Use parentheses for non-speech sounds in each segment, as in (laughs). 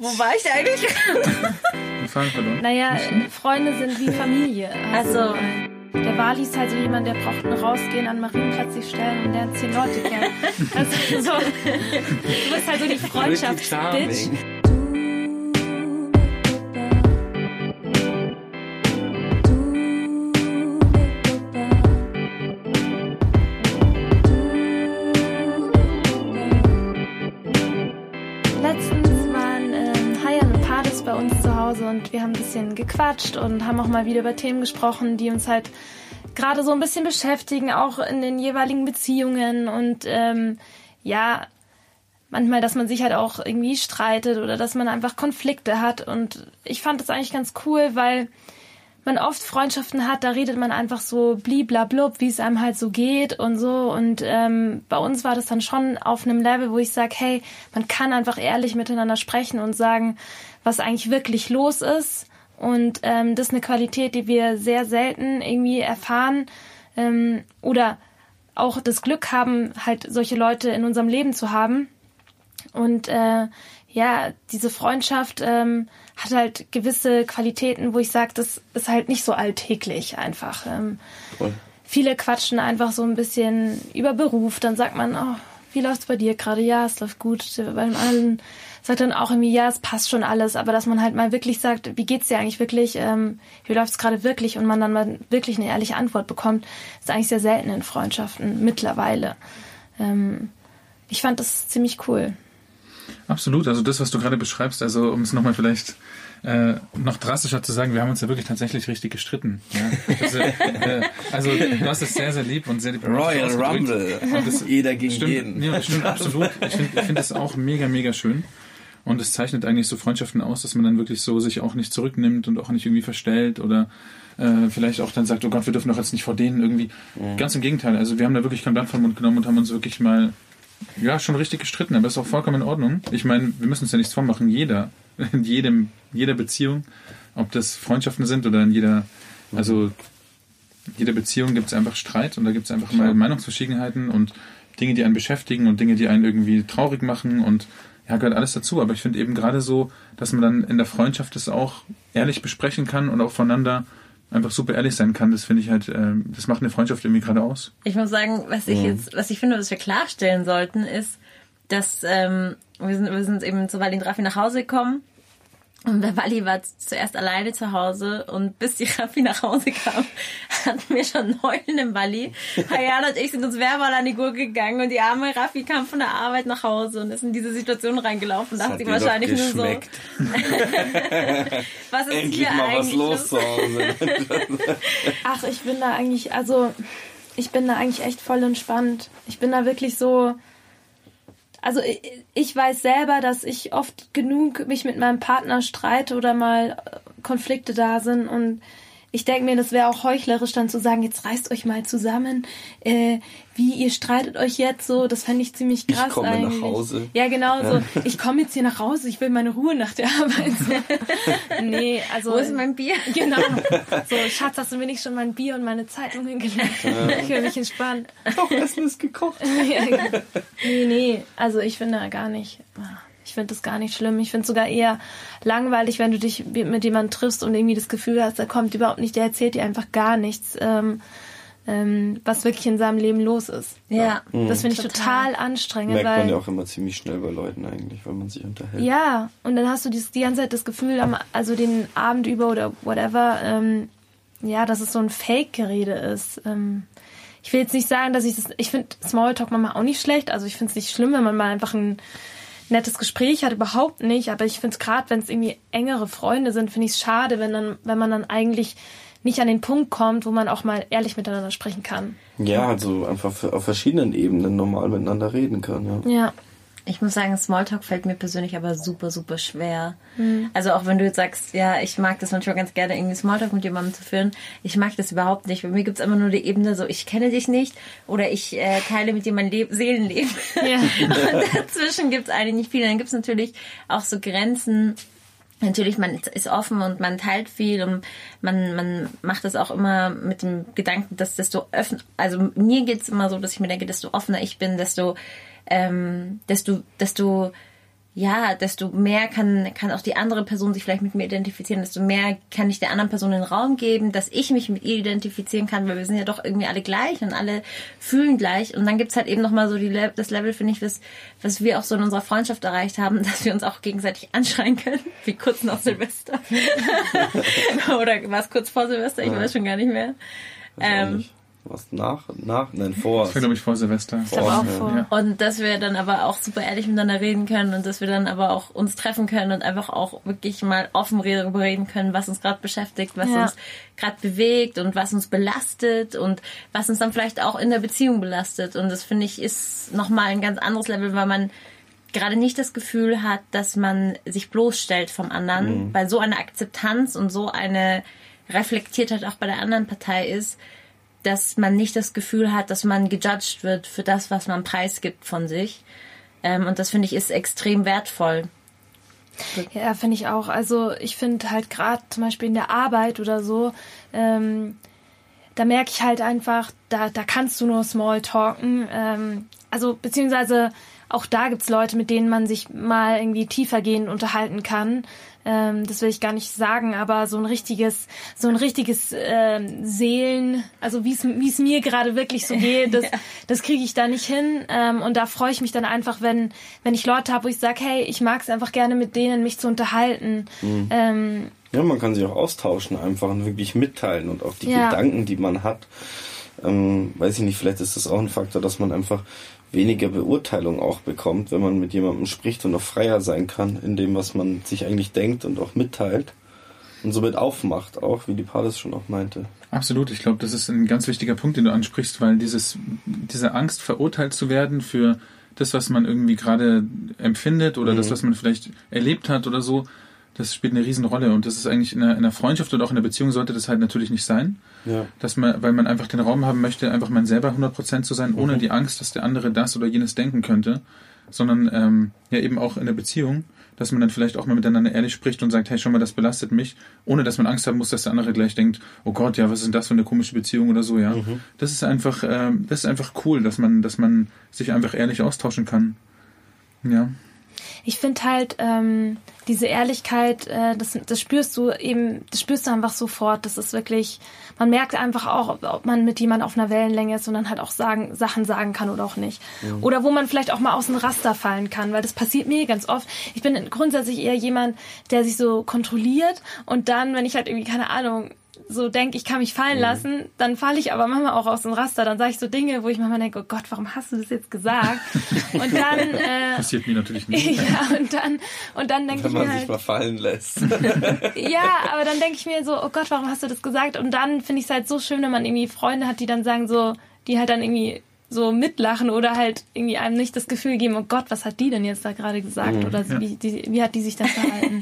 Wo war ich eigentlich? Naja, Freunde sind wie Familie. Also, Der Wali ist halt so jemand, der braucht nur rausgehen, an Marienplatz sich stellen und lernt zehn Leute kennen. (laughs) Also so, du bist halt so die Freundschaftsbitch. Bisschen gequatscht und haben auch mal wieder über Themen gesprochen, die uns halt gerade so ein bisschen beschäftigen, auch in den jeweiligen Beziehungen und ähm, ja, manchmal, dass man sich halt auch irgendwie streitet oder dass man einfach Konflikte hat und ich fand das eigentlich ganz cool, weil man oft Freundschaften hat, da redet man einfach so bliblablub, wie es einem halt so geht und so. Und ähm, bei uns war das dann schon auf einem Level, wo ich sage, hey, man kann einfach ehrlich miteinander sprechen und sagen, was eigentlich wirklich los ist. Und ähm, das ist eine Qualität, die wir sehr selten irgendwie erfahren ähm, oder auch das Glück haben, halt solche Leute in unserem Leben zu haben. Und äh, ja, diese Freundschaft ähm, hat halt gewisse Qualitäten, wo ich sage, das ist halt nicht so alltäglich einfach. Ähm, viele quatschen einfach so ein bisschen über Beruf. Dann sagt man, oh, wie läuft's bei dir gerade? Ja, es läuft gut. Beim anderen sagt dann auch irgendwie, ja, es passt schon alles. Aber dass man halt mal wirklich sagt, wie geht's dir eigentlich wirklich? Ähm, wie läuft's gerade wirklich? Und man dann mal wirklich eine ehrliche Antwort bekommt, ist eigentlich sehr selten in Freundschaften mittlerweile. Ähm, ich fand das ziemlich cool. Absolut, also das, was du gerade beschreibst, also um es nochmal vielleicht äh, noch drastischer zu sagen, wir haben uns ja wirklich tatsächlich richtig gestritten. Ja? Also, äh, also du hast es sehr, sehr lieb und sehr Royal ausgedrückt. Rumble. Und das Jeder gegen stimmt, jeden. Ja, das stimmt absolut. Ich finde ich find das auch mega, mega schön. Und es zeichnet eigentlich so Freundschaften aus, dass man dann wirklich so sich auch nicht zurücknimmt und auch nicht irgendwie verstellt oder äh, vielleicht auch dann sagt, oh Gott, wir dürfen doch jetzt nicht vor denen irgendwie. Ganz im Gegenteil. Also wir haben da wirklich kein Blatt vom Mund genommen und haben uns wirklich mal ja, schon richtig gestritten, aber ist auch vollkommen in Ordnung. Ich meine, wir müssen uns ja nichts vormachen. Jeder, (laughs) in jedem, jeder Beziehung, ob das Freundschaften sind oder in jeder, also in jeder Beziehung gibt es einfach Streit und da gibt es einfach mal Meinungsverschiedenheiten und Dinge, die einen beschäftigen und Dinge, die einen irgendwie traurig machen und ja, gehört alles dazu. Aber ich finde eben gerade so, dass man dann in der Freundschaft das auch ehrlich besprechen kann und auch voneinander einfach super ehrlich sein kann. Das finde ich halt, äh, das macht eine Freundschaft irgendwie gerade aus. ich muss sagen, was ich jetzt, was ich finde, was wir klarstellen sollten, ist, dass ähm, wir sind, wir sind eben zu und Raffi nach Hause gekommen. Und der Wally war zuerst alleine zu Hause und bis die Raffi nach Hause kam, (laughs) hatten wir schon einen heulenden Wally. Hayan und ich sind uns verbal an die Gurke gegangen und die arme Raffi kam von der Arbeit nach Hause und ist in diese Situation reingelaufen. Das Dachte hat ich wahrscheinlich nur so, (laughs) was ist Endlich hier mal was eigentlich los zu Hause. (laughs) Ach, ich bin da eigentlich, also ich bin da eigentlich echt voll entspannt. Ich bin da wirklich so. Also ich, weiß selber, dass ich oft genug mich mit meinem Partner streite oder mal äh, Konflikte da sind und ich denke mir, das wäre auch heuchlerisch dann zu sagen, jetzt reißt euch mal zusammen, äh, wie ihr streitet euch jetzt so, das fände ich ziemlich Ich krass komme nach eigentlich. Hause. Ja, genau so. Ich komme jetzt hier nach Hause, ich will meine Ruhe nach der Arbeit. (laughs) nee, also Wo ist mein Bier? (laughs) Genau. So, (laughs) Schatz, hast du mir nicht schon mein Bier und meine Zeitung hingelegt? Ich will mich entspannen. Doch, Essen ist gekocht. Ja, genau. nee, nee, also ich finde gar nicht. Ich finde das gar nicht schlimm. Ich finde es sogar eher langweilig, wenn du dich mit jemandem triffst und irgendwie das Gefühl hast, der kommt überhaupt nicht, der erzählt dir einfach gar nichts, ähm, ähm, was wirklich in seinem Leben los ist. Ja. Das finde ich Total. total anstrengend, Merkt weil man ja auch immer ziemlich schnell bei Leuten eigentlich, wenn man sich unterhält. Ja, und dann hast du dieses, die ganze Zeit das Gefühl, also den Abend über oder whatever, ähm, ja, dass es so ein Fake-Gerede ist. Ähm, ich will jetzt nicht sagen, dass ich das, ich finde Smalltalk manchmal auch nicht schlecht, also ich finde es nicht schlimm, wenn man mal einfach ein nettes Gespräch hat, überhaupt nicht, aber ich finde es gerade, wenn es irgendwie engere Freunde sind, finde ich es schade, wenn dann, wenn man dann eigentlich nicht an den Punkt kommt, wo man auch mal ehrlich miteinander sprechen kann. Ja, also einfach auf verschiedenen Ebenen normal miteinander reden kann. Ja. Ja. Ich muss sagen, Smalltalk fällt mir persönlich aber super, super schwer. Also auch wenn du jetzt sagst, ja, ich mag das manchmal ganz gerne, irgendwie Smalltalk mit jemandem zu führen. Ich mag das überhaupt nicht. Bei mir gibt's immer nur die Ebene so, ich kenne dich nicht oder ich äh, teile mit dir mein Leb Seelenleben. Ja. (laughs) Und dazwischen gibt's eigentlich nicht viel. Dann gibt's natürlich auch so Grenzen. Natürlich, man ist offen und man teilt viel und man, man macht das auch immer mit dem Gedanken, dass desto öffnen, also mir geht's immer so, dass ich mir denke, desto offener ich bin, desto, ähm, desto, desto ja, desto mehr kann, kann auch die andere Person sich vielleicht mit mir identifizieren, desto mehr kann ich der anderen Person den Raum geben, dass ich mich mit ihr identifizieren kann, weil wir sind ja doch irgendwie alle gleich und alle fühlen gleich. Und dann gibt's halt eben nochmal so die, das Level, finde ich, was, was wir auch so in unserer Freundschaft erreicht haben, (laughs) dass wir uns auch gegenseitig anschreien können, wie kurz nach Silvester. (laughs) Oder war es kurz vor Silvester? Ich weiß schon gar nicht mehr. Ähm, was nach, nach, nein, vor. Das war, glaube ich, vor Silvester. Ich glaube auch vor. Ja. Und dass wir dann aber auch super ehrlich miteinander reden können und dass wir dann aber auch uns treffen können und einfach auch wirklich mal offen darüber reden können, was uns gerade beschäftigt, was ja. uns gerade bewegt und was uns belastet und was uns dann vielleicht auch in der Beziehung belastet. Und das finde ich ist nochmal ein ganz anderes Level, weil man gerade nicht das Gefühl hat, dass man sich bloßstellt vom anderen, mhm. weil so eine Akzeptanz und so eine Reflektiertheit auch bei der anderen Partei ist, dass man nicht das Gefühl hat, dass man gejudged wird für das, was man preisgibt von sich. Ähm, und das finde ich ist extrem wertvoll. Ja, finde ich auch. Also ich finde halt gerade zum Beispiel in der Arbeit oder so, ähm, da merke ich halt einfach, da, da kannst du nur Small talken. Ähm, also beziehungsweise auch da gibt's Leute, mit denen man sich mal irgendwie tiefergehend unterhalten kann. Ähm, das will ich gar nicht sagen, aber so ein richtiges, so ein richtiges ähm, Seelen, also wie es wie es mir gerade wirklich so geht, (laughs) das, ja. das kriege ich da nicht hin. Ähm, und da freue ich mich dann einfach, wenn wenn ich Leute habe, wo ich sage, hey, ich mag es einfach gerne mit denen, mich zu unterhalten. Mhm. Ähm, ja, man kann sich auch austauschen einfach und wirklich mitteilen und auch die ja. Gedanken, die man hat. Ähm, weiß ich nicht, vielleicht ist das auch ein Faktor, dass man einfach weniger Beurteilung auch bekommt, wenn man mit jemandem spricht und auch freier sein kann in dem, was man sich eigentlich denkt und auch mitteilt und somit aufmacht, auch wie die Pales schon auch meinte. Absolut, ich glaube, das ist ein ganz wichtiger Punkt, den du ansprichst, weil dieses, diese Angst, verurteilt zu werden für das, was man irgendwie gerade empfindet oder mhm. das, was man vielleicht erlebt hat oder so, das spielt eine Riesenrolle und das ist eigentlich in einer, in einer Freundschaft oder auch in einer Beziehung sollte das halt natürlich nicht sein. Ja. Dass man, weil man einfach den Raum haben möchte, einfach man selber 100% zu sein, ohne mhm. die Angst, dass der andere das oder jenes denken könnte, sondern ähm, ja eben auch in der Beziehung, dass man dann vielleicht auch mal miteinander ehrlich spricht und sagt, hey, schon mal, das belastet mich, ohne dass man Angst haben muss, dass der andere gleich denkt, oh Gott, ja, was ist denn das für eine komische Beziehung oder so, ja. Mhm. Das ist einfach, ähm, das ist einfach cool, dass man, dass man sich einfach ehrlich austauschen kann. Ja ich finde halt ähm, diese Ehrlichkeit, äh, das, das spürst du eben, das spürst du einfach sofort. Das ist wirklich, man merkt einfach auch, ob man mit jemandem auf einer Wellenlänge ist und dann halt auch sagen, Sachen sagen kann oder auch nicht. Mhm. Oder wo man vielleicht auch mal aus dem Raster fallen kann, weil das passiert mir ganz oft. Ich bin grundsätzlich eher jemand, der sich so kontrolliert und dann, wenn ich halt irgendwie, keine Ahnung, so denke, ich kann mich fallen mhm. lassen, dann falle ich aber manchmal auch aus dem Raster. Dann sage ich so Dinge, wo ich manchmal denke, oh Gott, warum hast du das jetzt gesagt? (laughs) Und dann äh, passiert mir natürlich nicht. (laughs) ja, und dann und dann denke ich mir Wenn man halt, sich mal fallen lässt. (laughs) ja, aber dann denke ich mir so, oh Gott, warum hast du das gesagt? Und dann finde ich es halt so schön, wenn man irgendwie Freunde hat, die dann sagen so, die halt dann irgendwie so mitlachen oder halt irgendwie einem nicht das Gefühl geben, oh Gott, was hat die denn jetzt da gerade gesagt? Mhm, oder ja. wie, die, wie hat die sich da verhalten?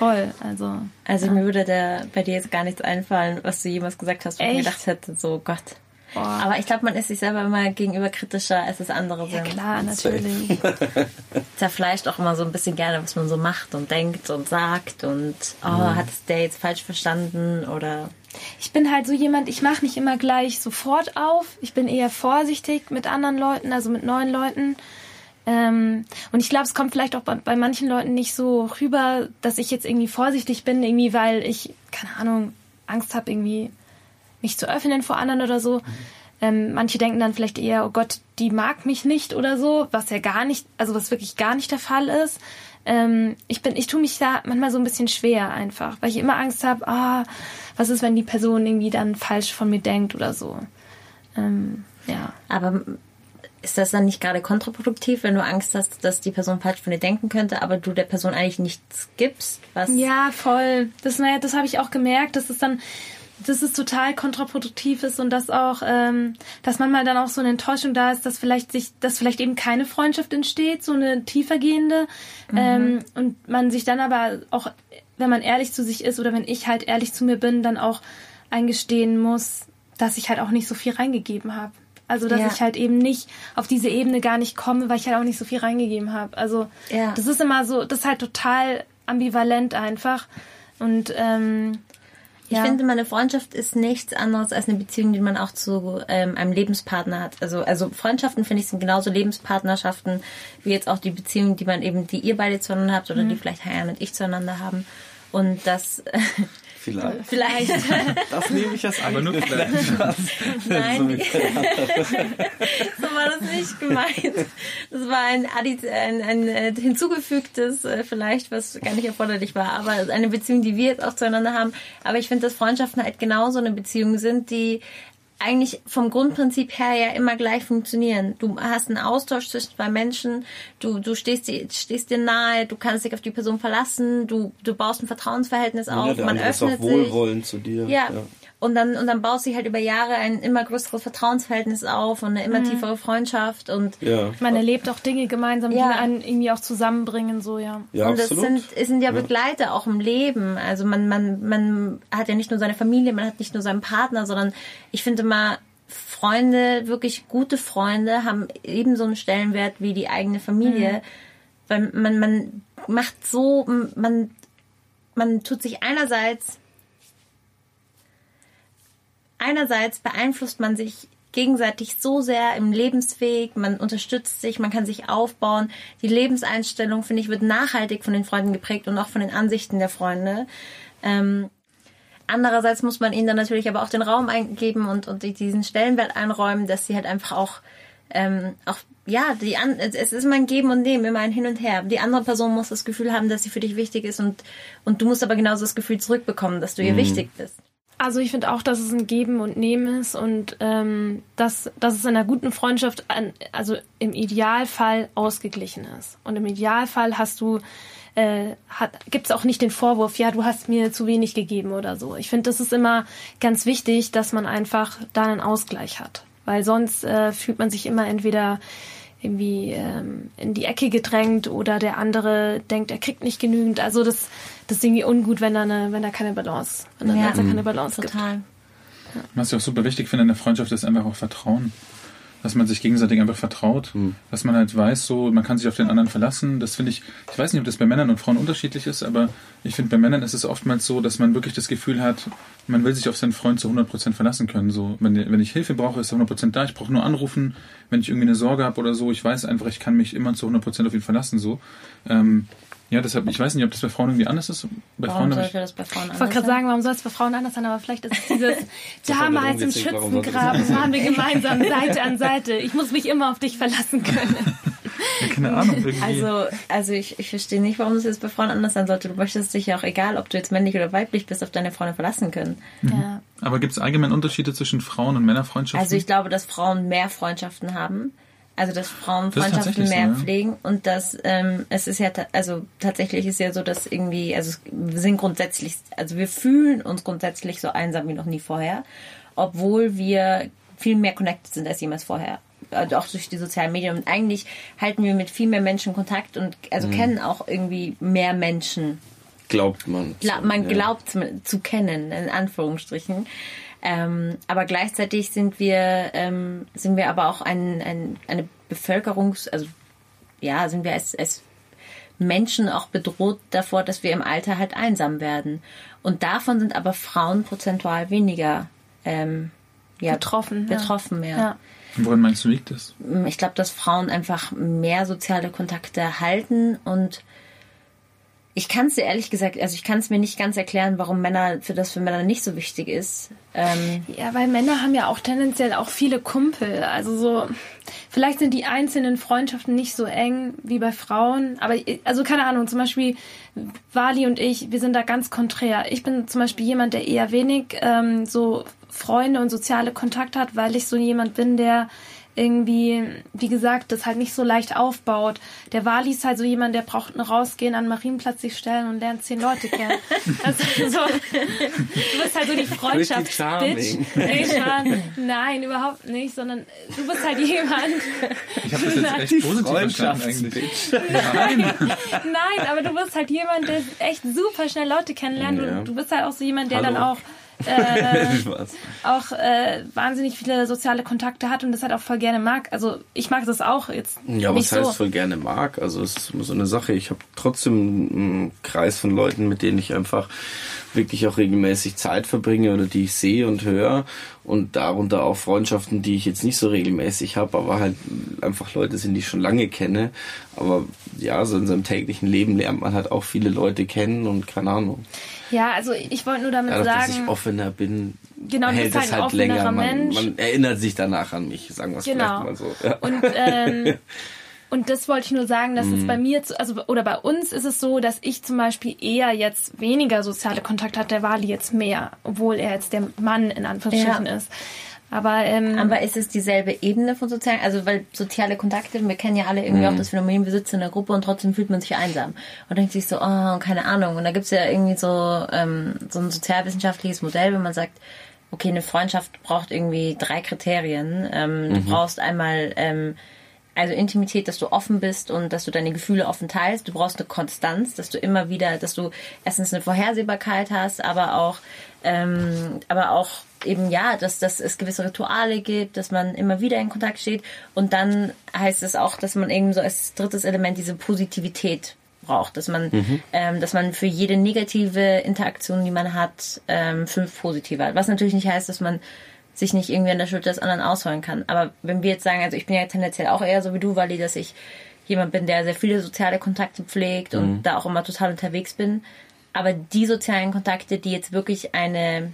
Voll, also. Also ja. mir würde da bei dir jetzt gar nichts einfallen, was du jemals gesagt hast, wo ich gedacht hätte, so Gott. Boah. Aber ich glaube, man ist sich selber immer gegenüber kritischer, als es andere ja, sind. klar, natürlich. (laughs) Zerfleischt auch immer so ein bisschen gerne, was man so macht und denkt und sagt und oh, mhm. hat es der jetzt falsch verstanden oder ich bin halt so jemand, ich mache nicht immer gleich sofort auf. Ich bin eher vorsichtig mit anderen Leuten, also mit neuen Leuten. Ähm, und ich glaube, es kommt vielleicht auch bei, bei, manchen Leuten nicht so rüber, dass ich jetzt irgendwie vorsichtig bin, irgendwie, weil ich, keine Ahnung, Angst habe, irgendwie mich zu öffnen vor anderen oder so. Mhm. Ähm, manche denken dann vielleicht eher, oh Gott, die mag mich nicht oder so, was ja gar nicht, also was wirklich gar nicht der Fall ist ähm, ich bin, ich tue mich da manchmal so ein bisschen schwer einfach, weil ich immer Angst habe, ah, was ist, wenn die Person irgendwie dann falsch von mir denkt oder so. Ähm, ja. Aber ist das dann nicht gerade kontraproduktiv, wenn du Angst hast, dass die Person falsch von dir denken könnte, aber du der Person eigentlich nichts gibst? Was ja, voll. Das, naja, das habe ich auch gemerkt. Das ist dann, dass es total kontraproduktiv ist und dass auch, ähm, dass manchmal dann auch so eine Enttäuschung da ist, dass vielleicht sich, dass vielleicht eben keine Freundschaft entsteht, so eine tiefergehende, mhm. ähm, und man sich dann aber auch, wenn man ehrlich zu sich ist oder wenn ich halt ehrlich zu mir bin, dann auch eingestehen muss, dass ich halt auch nicht so viel reingegeben habe. Also dass ja. ich halt eben nicht auf diese Ebene gar nicht komme, weil ich halt auch nicht so viel reingegeben habe. Also ja. das ist immer so, das ist halt total ambivalent einfach. Und ähm, Ich ja. finde, meine Freundschaft ist nichts anderes als eine Beziehung, die man auch zu ähm, einem Lebenspartner hat. Also, also Freundschaften finde ich sind genauso Lebenspartnerschaften wie jetzt auch die Beziehungen, die man eben, die ihr beide zueinander habt oder mhm. die vielleicht Hayan und ich zueinander haben. Und das (laughs) Vielleicht. Vielleicht. (laughs) Das nehme ich als Aber nur vielleicht. (laughs) Nein. so war das nicht gemeint. Das war ein, ein, ein äh, hinzugefügtes, äh, vielleicht, was gar nicht erforderlich war, aber eine Beziehung, die wir jetzt auch zueinander haben. Aber ich finde, dass Freundschaften halt genauso eine Beziehung sind, die eigentlich vom Grundprinzip her ja immer gleich funktionieren. Du hast einen Austausch zwischen zwei Menschen, du, du stehst, dir, stehst dir nahe, du kannst dich auf die Person verlassen, du, du baust ein Vertrauensverhältnis auf, ja, man öffnet ist auch wohlwollend zu dir. Ja. ja. Und dann, und dann baut sich halt über Jahre ein immer größeres Vertrauensverhältnis auf und eine immer mhm. tiefere Freundschaft und ja. man erlebt auch Dinge gemeinsam, die einen irgendwie auch zusammenbringen, so, ja. ja und es sind, es sind ja Begleiter auch im Leben. Also man, man, man hat ja nicht nur seine Familie, man hat nicht nur seinen Partner, sondern ich finde mal, Freunde, wirklich gute Freunde, haben ebenso einen Stellenwert wie die eigene Familie. Mhm. Weil man, man macht so, man, man tut sich einerseits einerseits beeinflusst man sich gegenseitig so sehr im Lebensweg, man unterstützt sich, man kann sich aufbauen. Die Lebenseinstellung, finde ich, wird nachhaltig von den Freunden geprägt und auch von den Ansichten der Freunde. Ähm, andererseits muss man ihnen dann natürlich aber auch den Raum eingeben und, und diesen Stellenwert einräumen, dass sie halt einfach auch, ähm, auch ja, die an, es ist immer ein Geben und Nehmen, immer ein Hin und Her. Die andere Person muss das Gefühl haben, dass sie für dich wichtig ist und, und du musst aber genauso das Gefühl zurückbekommen, dass du ihr mhm. wichtig bist. Also ich finde auch, dass es ein Geben und Nehmen ist und ähm, dass, dass es in einer guten Freundschaft an, also im Idealfall ausgeglichen ist. Und im Idealfall hast du äh, gibt es auch nicht den Vorwurf, ja, du hast mir zu wenig gegeben oder so. Ich finde, das ist immer ganz wichtig, dass man einfach da einen Ausgleich hat. Weil sonst äh, fühlt man sich immer entweder irgendwie ähm, in die Ecke gedrängt oder der andere denkt, er kriegt nicht genügend. Also das, das ist irgendwie ungut, wenn da, eine, wenn da keine Balance, wenn da ja, keine Balance total. gibt. Ja. Was ich auch super wichtig finde in der Freundschaft ist einfach auch Vertrauen dass man sich gegenseitig einfach vertraut, mhm. dass man halt weiß, so man kann sich auf den anderen verlassen. Das finde ich, ich weiß nicht, ob das bei Männern und Frauen unterschiedlich ist, aber ich finde bei Männern ist es oftmals so, dass man wirklich das Gefühl hat, man will sich auf seinen Freund zu 100% verlassen können. So, wenn, wenn ich Hilfe brauche, ist er 100% da. Ich brauche nur anrufen, wenn ich irgendwie eine Sorge habe oder so. Ich weiß einfach, ich kann mich immer zu 100% auf ihn verlassen. So. Ähm, ja, deshalb, ich weiß nicht, ob das bei Frauen irgendwie anders ist. Bei warum Frauen sollte das bei Frauen anders Ich wollte gerade sagen, warum soll es bei Frauen anders sein, aber vielleicht ist es (laughs) dieses damals im Schützengraben waren wir gemeinsam (laughs) Seite an Seite. Ich muss mich immer auf dich verlassen können. Ja, keine Ahnung. Irgendwie. Also, also ich, ich verstehe nicht, warum es jetzt bei Frauen anders sein sollte. Du möchtest dich ja auch, egal ob du jetzt männlich oder weiblich bist, auf deine Freunde verlassen können. Mhm. Ja. Aber gibt es allgemein Unterschiede zwischen Frauen- und Männerfreundschaften? Also ich glaube, dass Frauen mehr Freundschaften haben. Also dass Frauen Freundschaften mehr so, pflegen und dass ähm, es ist ja also tatsächlich ist ja so, dass irgendwie also wir sind grundsätzlich also wir fühlen uns grundsätzlich so einsam wie noch nie vorher, obwohl wir viel mehr connected sind als jemals vorher. Also auch durch die sozialen Medien und eigentlich halten wir mit viel mehr Menschen Kontakt und also mhm. kennen auch irgendwie mehr Menschen. Glaubt man. Gla man ja. glaubt zu kennen in Anführungsstrichen. Ähm, aber gleichzeitig sind wir, ähm, sind wir aber auch ein, ein, eine Bevölkerungs-, also ja, sind wir als, als Menschen auch bedroht davor, dass wir im Alter halt einsam werden. Und davon sind aber Frauen prozentual weniger ähm, ja, betroffen. Betroffen, ja. ja. Woran meinst du, liegt das? Ich glaube, dass Frauen einfach mehr soziale Kontakte halten und ich kann es dir ehrlich gesagt, also ich kann es mir nicht ganz erklären, warum Männer für das für Männer nicht so wichtig ist. Ähm ja, weil Männer haben ja auch tendenziell auch viele Kumpel. Also so, vielleicht sind die einzelnen Freundschaften nicht so eng wie bei Frauen. Aber also keine Ahnung, zum Beispiel Wali und ich, wir sind da ganz konträr. Ich bin zum Beispiel jemand, der eher wenig ähm, so Freunde und soziale Kontakte hat, weil ich so jemand bin, der irgendwie, wie gesagt, das halt nicht so leicht aufbaut. Der Wali ist halt so jemand, der braucht ein Rausgehen, an den Marienplatz sich stellen und lernt zehn Leute kennen. (laughs) Also so, du bist halt so die Freundschaftsbitch. Nein, überhaupt nicht, sondern du bist halt jemand. Ich habe das jetzt echt positiv verstanden eigentlich. Nein. Nein, aber du bist halt jemand, der echt super schnell Leute kennenlernt. Ja. Du, du bist halt auch so jemand, der Hallo. dann auch äh, (laughs) auch äh, wahnsinnig viele soziale Kontakte hat und das halt auch voll gerne mag. Also ich mag das auch jetzt. Ja, was heißt so. voll gerne mag? Also es ist immer so eine Sache. Ich habe trotzdem einen Kreis von Leuten, mit denen ich einfach wirklich auch regelmäßig Zeit verbringe oder die ich sehe und höre und darunter auch Freundschaften, die ich jetzt nicht so regelmäßig habe, aber halt einfach Leute sind, die ich schon lange kenne. Aber ja, so in seinem täglichen Leben lernt man halt auch viele Leute kennen und keine Ahnung. Ja, also ich wollte nur damit Dadurch, sagen, dass ich offener bin, genau, hält es halt, halt länger. Man, man, erinnert sich danach an mich, sagen wir es genau. vielleicht mal so. Ja. Und ähm, (laughs) Und das wollte ich nur sagen, dass mhm. es bei mir, also oder bei uns ist es so, dass ich zum Beispiel eher jetzt weniger soziale Kontakte hat, der Wali jetzt mehr, obwohl er jetzt der Mann in Anführungsstrichen ja. ist. Aber, ähm, aber ist es dieselbe Ebene von sozialen, also weil soziale Kontakte, wir kennen ja alle irgendwie mhm. auch das Phänomen, wir sitzen in der Gruppe und trotzdem fühlt man sich einsam und denkt sich so, oh, keine Ahnung. Und da gibt's ja irgendwie so, ähm, so ein sozialwissenschaftliches Modell, wenn man sagt, okay, eine Freundschaft braucht irgendwie drei Kriterien. Ähm, mhm. Du brauchst einmal ähm, also Intimität, dass du offen bist und dass du deine Gefühle offen teilst. Du brauchst eine Konstanz, dass du immer wieder, dass du erstens eine Vorhersehbarkeit hast, aber auch, ähm, aber auch eben ja, dass, dass es gewisse Rituale gibt, dass man immer wieder in Kontakt steht. Und dann heißt es auch, dass man eben so als drittes Element diese Positivität braucht, dass man, mhm. ähm, dass man für jede negative Interaktion, die man hat, ähm, fünf positive hat. Was natürlich nicht heißt, dass man sich nicht irgendwie an der Schulter des anderen ausholen kann. Aber wenn wir jetzt sagen, also ich bin ja tendenziell auch eher so wie du, Wally, dass ich jemand bin, der sehr viele soziale Kontakte pflegt und mhm. da auch immer total unterwegs bin. Aber die sozialen Kontakte, die jetzt wirklich eine,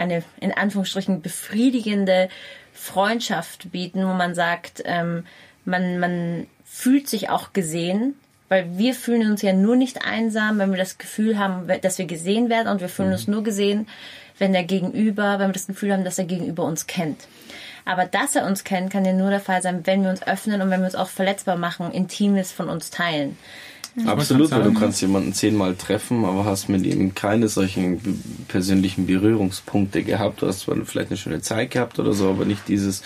eine in Anführungsstrichen befriedigende Freundschaft bieten, wo man sagt, ähm, man, man fühlt sich auch gesehen, weil wir fühlen uns ja nur nicht einsam, wenn wir das Gefühl haben, dass wir gesehen werden und wir fühlen mhm. uns nur gesehen, wenn der Gegenüber, wenn wir das Gefühl haben, dass der Gegenüber uns kennt. Aber dass er uns kennt, kann ja nur der Fall sein, wenn wir uns öffnen und wenn wir uns auch verletzbar machen, Intimes von uns teilen. Absolut, weil du kannst jemanden zehnmal treffen, aber hast mit ihm keine solchen persönlichen Berührungspunkte gehabt. Du hast zwar vielleicht eine schöne Zeit gehabt oder so, aber nicht dieses,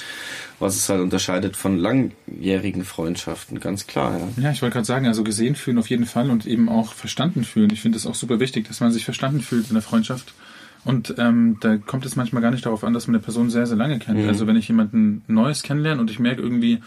was es halt unterscheidet von langjährigen Freundschaften, ganz klar. Ja, ja ich wollte gerade sagen, also gesehen fühlen auf jeden Fall und eben auch verstanden fühlen. Ich finde es auch super wichtig, dass man sich verstanden fühlt in der Freundschaft. Und ähm, da kommt es manchmal gar nicht darauf an, dass man eine Person sehr, sehr lange kennt. Mhm. Also wenn ich jemanden Neues kennenlerne und ich merke irgendwie,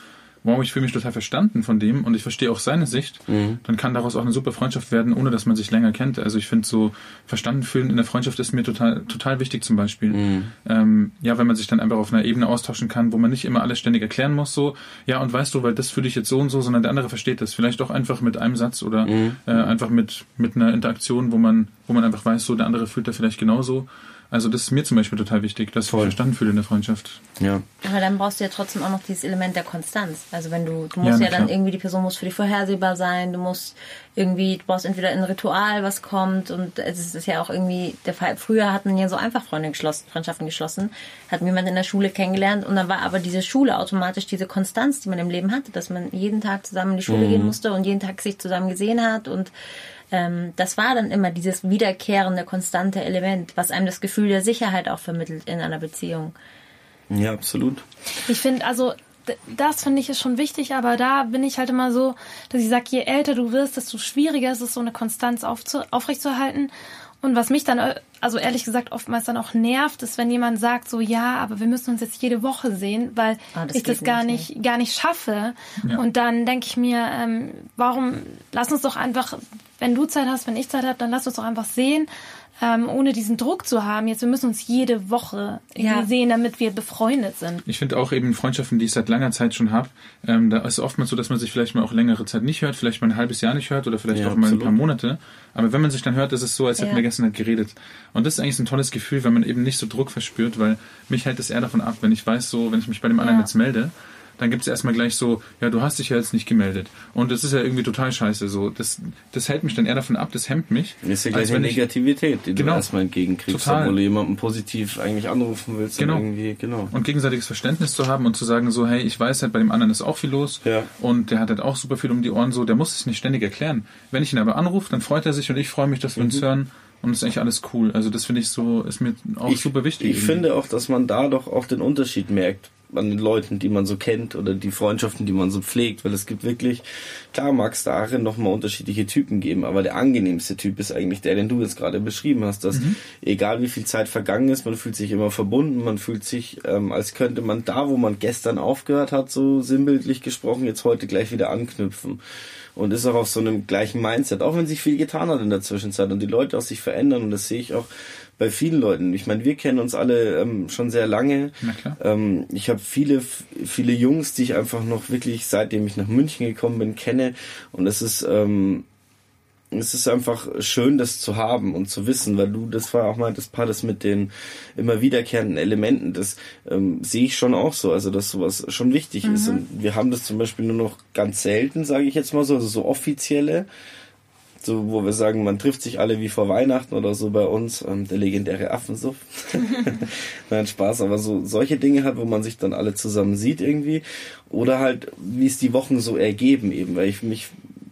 wow, ich fühle mich total verstanden von dem und ich verstehe auch seine Sicht, mhm. dann kann daraus auch eine super Freundschaft werden, ohne dass man sich länger kennt. Also ich finde so verstanden fühlen in der Freundschaft ist mir total total wichtig zum Beispiel. Mhm. Ähm, ja, wenn man sich dann einfach auf einer Ebene austauschen kann, wo man nicht immer alles ständig erklären muss, so ja und weißt du, weil das fühle ich jetzt so und so, sondern der andere versteht das vielleicht auch einfach mit einem Satz oder mhm. äh, einfach mit mit einer Interaktion, wo man wo man einfach weiß, so der andere fühlt da vielleicht genauso. Also das ist mir zum Beispiel total wichtig, dass Voll. ich verstanden fühle in der Freundschaft. Ja. Aber dann brauchst du ja trotzdem auch noch dieses Element der Konstanz. Also wenn du, du musst ja, ja dann irgendwie, die Person muss für dich vorhersehbar sein, du musst irgendwie, du brauchst entweder ein Ritual, was kommt und es ist ja auch irgendwie der Fall. Früher hatten ja so einfach Freunde geschlossen, Freundschaften geschlossen, hat jemand in der Schule kennengelernt und dann war aber diese Schule automatisch diese Konstanz, die man im Leben hatte, dass man jeden Tag zusammen in die Schule mhm. gehen musste und jeden Tag sich zusammen gesehen hat und ähm, das war dann immer dieses wiederkehrende, konstante Element, was einem das Gefühl der Sicherheit auch vermittelt in einer Beziehung. Ja, absolut. Ich finde, also das finde ich ist schon wichtig, aber da bin ich halt immer so, dass ich sage, je älter du wirst, desto schwieriger ist es, so eine Konstanz aufrechtzuerhalten. Und was mich dann, also ehrlich gesagt, oftmals dann auch nervt, ist, wenn jemand sagt so, ja, aber wir müssen uns jetzt jede Woche sehen, weil ah, das ich das gar nicht, nicht, gar nicht schaffe. Ja. Und dann denke ich mir, ähm, warum, lass uns doch einfach, wenn du Zeit hast, wenn ich Zeit habe, dann lass uns doch einfach sehen ähm, ohne diesen Druck zu haben. Jetzt, wir müssen uns jede Woche ja. sehen, damit wir befreundet sind. Ich finde auch eben Freundschaften, die ich seit langer Zeit schon habe, ähm, da ist oftmals so, dass man sich vielleicht mal auch längere Zeit nicht hört, vielleicht mal ein halbes Jahr nicht hört oder vielleicht ja, auch mal absolut. ein paar Monate. Aber wenn man sich dann hört, ist es so, als hätten ja. wir gestern halt geredet. Und das ist eigentlich so ein tolles Gefühl, wenn man eben nicht so Druck verspürt, weil mich hält es eher davon ab, wenn ich weiß, so, wenn ich mich bei dem anderen jetzt melde, dann gibt es erstmal gleich so, ja, du hast dich ja jetzt nicht gemeldet. Und das ist ja irgendwie total scheiße. So, das, das hält mich dann eher davon ab, das hemmt mich. Das ist ja gleich eine Negativität, die genau, du erstmal entgegenkriegst, total. obwohl du jemanden positiv eigentlich anrufen willst. Genau. Und, irgendwie, genau. und gegenseitiges Verständnis zu haben und zu sagen so, hey, ich weiß halt, bei dem anderen ist auch viel los. Ja. Und der hat halt auch super viel um die Ohren, so, der muss es nicht ständig erklären. Wenn ich ihn aber anrufe, dann freut er sich und ich freue mich, dass wir mhm. uns hören. Und das ist eigentlich alles cool. Also das finde ich so, ist mir auch ich, super wichtig. Ich irgendwie. finde auch, dass man da doch auch den Unterschied merkt an den Leuten, die man so kennt oder die Freundschaften, die man so pflegt, weil es gibt wirklich, klar mag es darin nochmal unterschiedliche Typen geben, aber der angenehmste Typ ist eigentlich der, den du jetzt gerade beschrieben hast, dass mhm. egal wie viel Zeit vergangen ist, man fühlt sich immer verbunden, man fühlt sich, ähm, als könnte man da, wo man gestern aufgehört hat, so sinnbildlich gesprochen, jetzt heute gleich wieder anknüpfen und ist auch auf so einem gleichen Mindset, auch wenn sich viel getan hat in der Zwischenzeit und die Leute auch sich verändern und das sehe ich auch bei vielen Leuten. Ich meine, wir kennen uns alle ähm, schon sehr lange. Ähm, ich habe viele, viele Jungs, die ich einfach noch wirklich, seitdem ich nach München gekommen bin, kenne. Und es ist, ähm, es ist einfach schön, das zu haben und zu wissen, weil du, das war auch mal das Paar, das mit den immer wiederkehrenden Elementen, das ähm, sehe ich schon auch so, also dass sowas schon wichtig mhm. ist. Und wir haben das zum Beispiel nur noch ganz selten, sage ich jetzt mal so, also so offizielle so, wo wir sagen, man trifft sich alle wie vor Weihnachten oder so bei uns, ähm, der legendäre Affensuff. (laughs) (laughs) Nein, Spaß, aber so solche Dinge halt, wo man sich dann alle zusammen sieht irgendwie. Oder halt, wie es die Wochen so ergeben eben, weil ich mich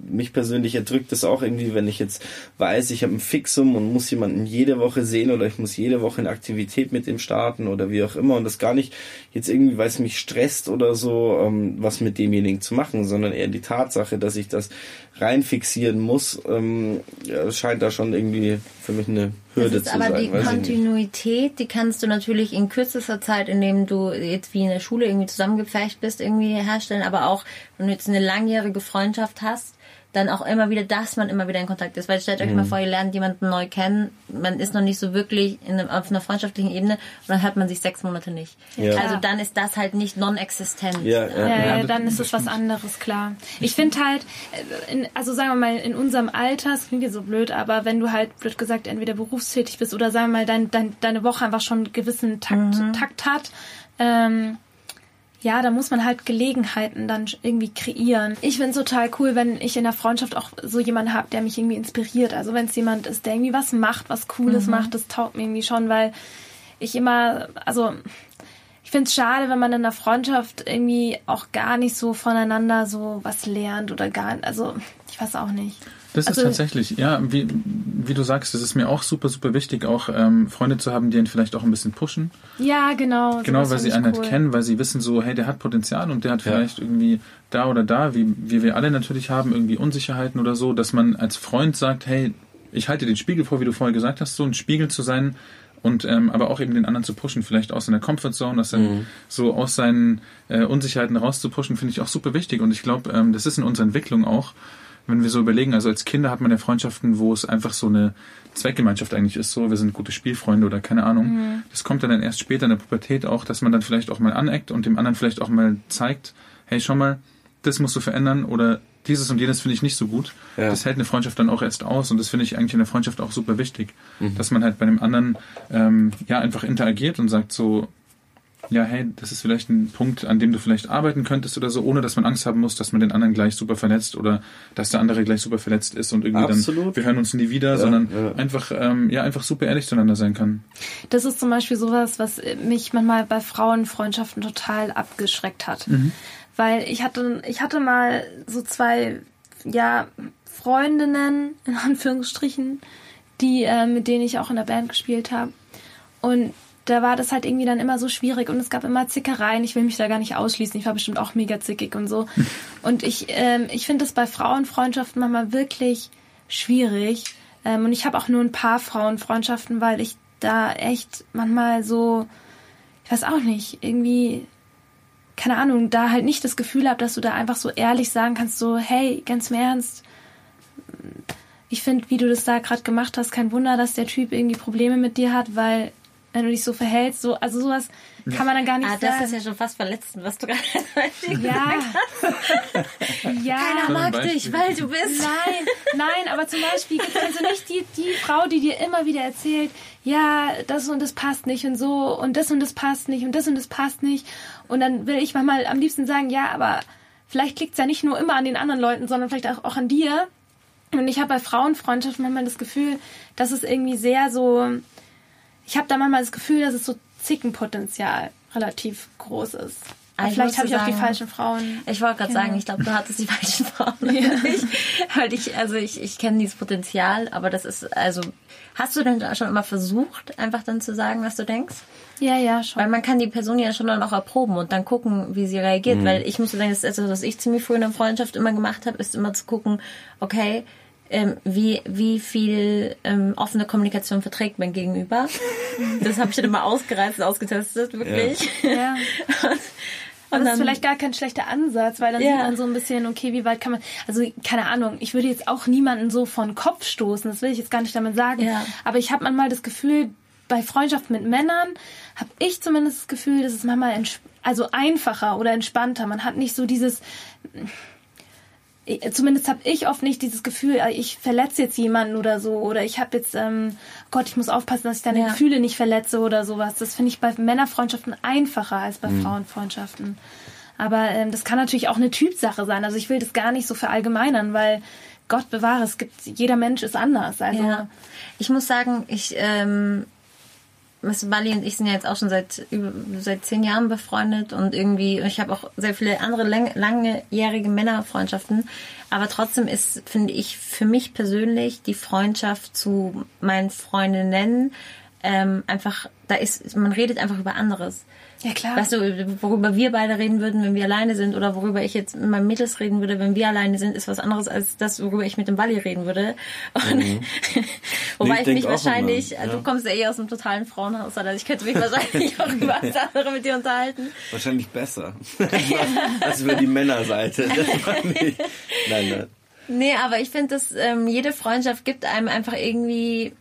mich persönlich erdrückt es auch irgendwie, wenn ich jetzt weiß, ich habe ein Fixum und muss jemanden jede Woche sehen oder ich muss jede Woche eine Aktivität mit dem starten oder wie auch immer und das gar nicht jetzt irgendwie, weil es mich stresst oder so, ähm, was mit demjenigen zu machen, sondern eher die Tatsache, dass ich das rein fixieren muss, ähm, ja, scheint da schon irgendwie für mich eine Hürde zu sein. Aber die Kontinuität, die kannst du natürlich in kürzester Zeit, indem du jetzt wie in der Schule irgendwie zusammengepfercht bist, irgendwie herstellen, aber auch wenn du jetzt eine langjährige Freundschaft hast, dann auch immer wieder, dass man immer wieder in Kontakt ist. Weil stellt euch mhm. mal vor, ihr lernt jemanden neu kennen, man ist noch nicht so wirklich in einem, auf einer freundschaftlichen Ebene und dann hört man sich sechs Monate nicht. Ja. Also dann ist das halt nicht non-existent. Ja, ja. ja, ja dann ist es was anderes, klar. Ich finde halt, äh, in, also sagen wir mal, in unserem Alter, das klingt jetzt so blöd, aber wenn du halt, blöd gesagt, entweder berufstätig bist oder sagen wir mal, dein, dein, deine Woche einfach schon einen gewissen Takt, mhm. Takt hat, ähm, ja, da muss man halt Gelegenheiten dann irgendwie kreieren. Ich finde es total cool, wenn ich in der Freundschaft auch so jemanden habe, der mich irgendwie inspiriert. Also wenn es jemand ist, der irgendwie was macht, was Cooles mhm. macht, das taugt mir irgendwie schon, weil ich immer, also ich finde es schade, wenn man in der Freundschaft irgendwie auch gar nicht so voneinander so was lernt oder gar, also ich weiß auch nicht. Das also, ist tatsächlich, ja, wie, wie du sagst, es ist mir auch super, super wichtig, auch ähm, Freunde zu haben, die ihn vielleicht auch ein bisschen pushen. Ja, genau. Genau, weil sie einen halt cool. halt kennen, weil sie wissen so, hey, der hat Potenzial und der hat vielleicht ja. irgendwie da oder da, wie, wie wir alle natürlich haben, irgendwie Unsicherheiten oder so, dass man als Freund sagt, hey, ich halte den Spiegel vor, wie du vorher gesagt hast, so ein Spiegel zu sein und ähm, aber auch eben den anderen zu pushen, vielleicht aus seiner Comfortzone, aus seinen, mhm. so aus seinen äh, Unsicherheiten rauszupushen, finde ich auch super wichtig und ich glaube, ähm, das ist in unserer Entwicklung auch wenn wir so überlegen, also als Kinder hat man ja Freundschaften, wo es einfach so eine Zweckgemeinschaft eigentlich ist, so wir sind gute Spielfreunde oder keine Ahnung. Mhm. Das kommt dann, erst später in der Pubertät auch, dass man dann vielleicht auch mal aneckt und dem anderen vielleicht auch mal zeigt, hey, schau mal, das musst du verändern oder dieses und jenes finde ich nicht so gut. Ja. Das hält eine Freundschaft dann auch erst aus und das finde ich eigentlich in der Freundschaft auch super wichtig, mhm. dass man halt bei dem anderen ähm, ja einfach interagiert und sagt so, ja, hey, das ist vielleicht ein Punkt, an dem du vielleicht arbeiten könntest oder so, ohne dass man Angst haben muss, dass man den anderen gleich super verletzt oder dass der andere gleich super verletzt ist und irgendwie Absolut. dann, wir hören uns nie wieder, ja, sondern ja. einfach, ähm, ja, einfach super ehrlich zueinander sein kann. Das ist zum Beispiel sowas, was mich manchmal bei Frauenfreundschaften total abgeschreckt hat. Mhm. Weil ich hatte, ich hatte mal so zwei, ja, Freundinnen, in Anführungsstrichen, die, äh, mit denen ich auch in der Band gespielt habe. Und da war das halt irgendwie dann immer so schwierig und es gab immer Zickereien. Ich will mich da gar nicht ausschließen. Ich war bestimmt auch mega zickig und so. (laughs) Und ich, ähm, ich finde das bei Frauenfreundschaften manchmal wirklich schwierig. Ähm, und ich habe auch nur ein paar Frauenfreundschaften, weil ich da echt manchmal so, ich weiß auch nicht, irgendwie, keine Ahnung, da halt nicht das Gefühl habe, dass du da einfach so ehrlich sagen kannst, so, hey, ganz im Ernst, ich finde, wie du das da gerade gemacht hast, kein Wunder, dass der Typ irgendwie Probleme mit dir hat, weil wenn du dich so verhältst. So, also sowas kann man dann gar nicht ah, sagen. Das ist ja schon fast verletzend, was du (laughs) gerade ja. ja. Keiner mag dich, weil du bist. Nein, nein, aber zum Beispiel kennst du nicht die, die Frau, die dir immer wieder erzählt, ja, das und das passt nicht und so und das und das passt nicht und das und das passt nicht. Und dann will ich manchmal am liebsten sagen, ja, aber vielleicht liegt es ja nicht nur immer an den anderen Leuten, sondern vielleicht auch, auch an dir. Und ich habe bei Frauenfreundschaften manchmal das Gefühl, dass es irgendwie sehr so, ich habe da manchmal das Gefühl, dass es so Zickenpotenzial relativ groß ist. Aber vielleicht habe ich auch die falschen Frauen. Ich wollte gerade sagen, ich glaube, du hattest die falschen Frauen. (laughs) Ja. Weil ich, also ich, ich kenne dieses Potenzial, aber das ist, also, hast du denn schon immer versucht, einfach dann zu sagen, was du denkst? Ja, ja, schon. Weil man kann die Person ja schon dann auch erproben und dann gucken, wie sie reagiert. Mhm. Weil ich muss sagen, das ist etwas, was ich ziemlich früh in der Freundschaft immer gemacht habe, ist immer zu gucken, okay, ähm, wie, wie viel ähm, offene Kommunikation verträgt mein Gegenüber. das habe ich dann immer ausgereizt, ausgetestet, wirklich. Ja. ja. (laughs) Und das ist vielleicht gar kein schlechter Ansatz, weil dann ja. sieht man so ein bisschen, okay, wie weit kann man, also keine Ahnung, ich würde jetzt auch niemanden so von Kopf stoßen, das will ich jetzt gar nicht damit sagen, ja. aber ich habe manchmal das Gefühl, bei Freundschaft mit Männern habe ich zumindest das Gefühl, dass es manchmal also einfacher oder entspannter. Man hat nicht so dieses zumindest habe ich oft nicht dieses Gefühl, äh, ich verletze jetzt jemanden oder so oder ich habe jetzt ähm, Gott, ich muss aufpassen, dass ich deine ja. Gefühle nicht verletze oder sowas. Das finde ich bei Männerfreundschaften einfacher als bei mhm. Frauenfreundschaften. Aber ähm, das kann natürlich auch eine Typsache sein. Also ich will das gar nicht so verallgemeinern, weil Gott bewahre, es gibt jeder Mensch ist anders. Also ja. ich muss sagen, ich ähm, Mr. Bali und ich sind ja jetzt auch schon seit über, seit zehn Jahren befreundet und irgendwie, ich habe auch sehr viele andere lang, langjährige Männerfreundschaften. Aber trotzdem ist, finde ich, für mich persönlich die Freundschaft zu meinen Freundinnen ähm, einfach, da ist, man redet einfach über anderes. Ja, klar. Weißt du, worüber wir beide reden würden, wenn wir alleine sind, oder worüber ich jetzt mit meinem Mädels reden würde, wenn wir alleine sind, ist was anderes als das, worüber ich mit dem Bali reden würde. Mhm. (laughs) wobei nee, ich, ich mich wahrscheinlich, ja. du kommst ja eh aus einem totalen Frauenhaus, also ich könnte mich wahrscheinlich (laughs) auch über alles andere mit dir unterhalten. Wahrscheinlich besser. (laughs) als über die Männerseite. nein, nein. Nee, aber ich finde, dass ähm, jede Freundschaft gibt einem einfach irgendwie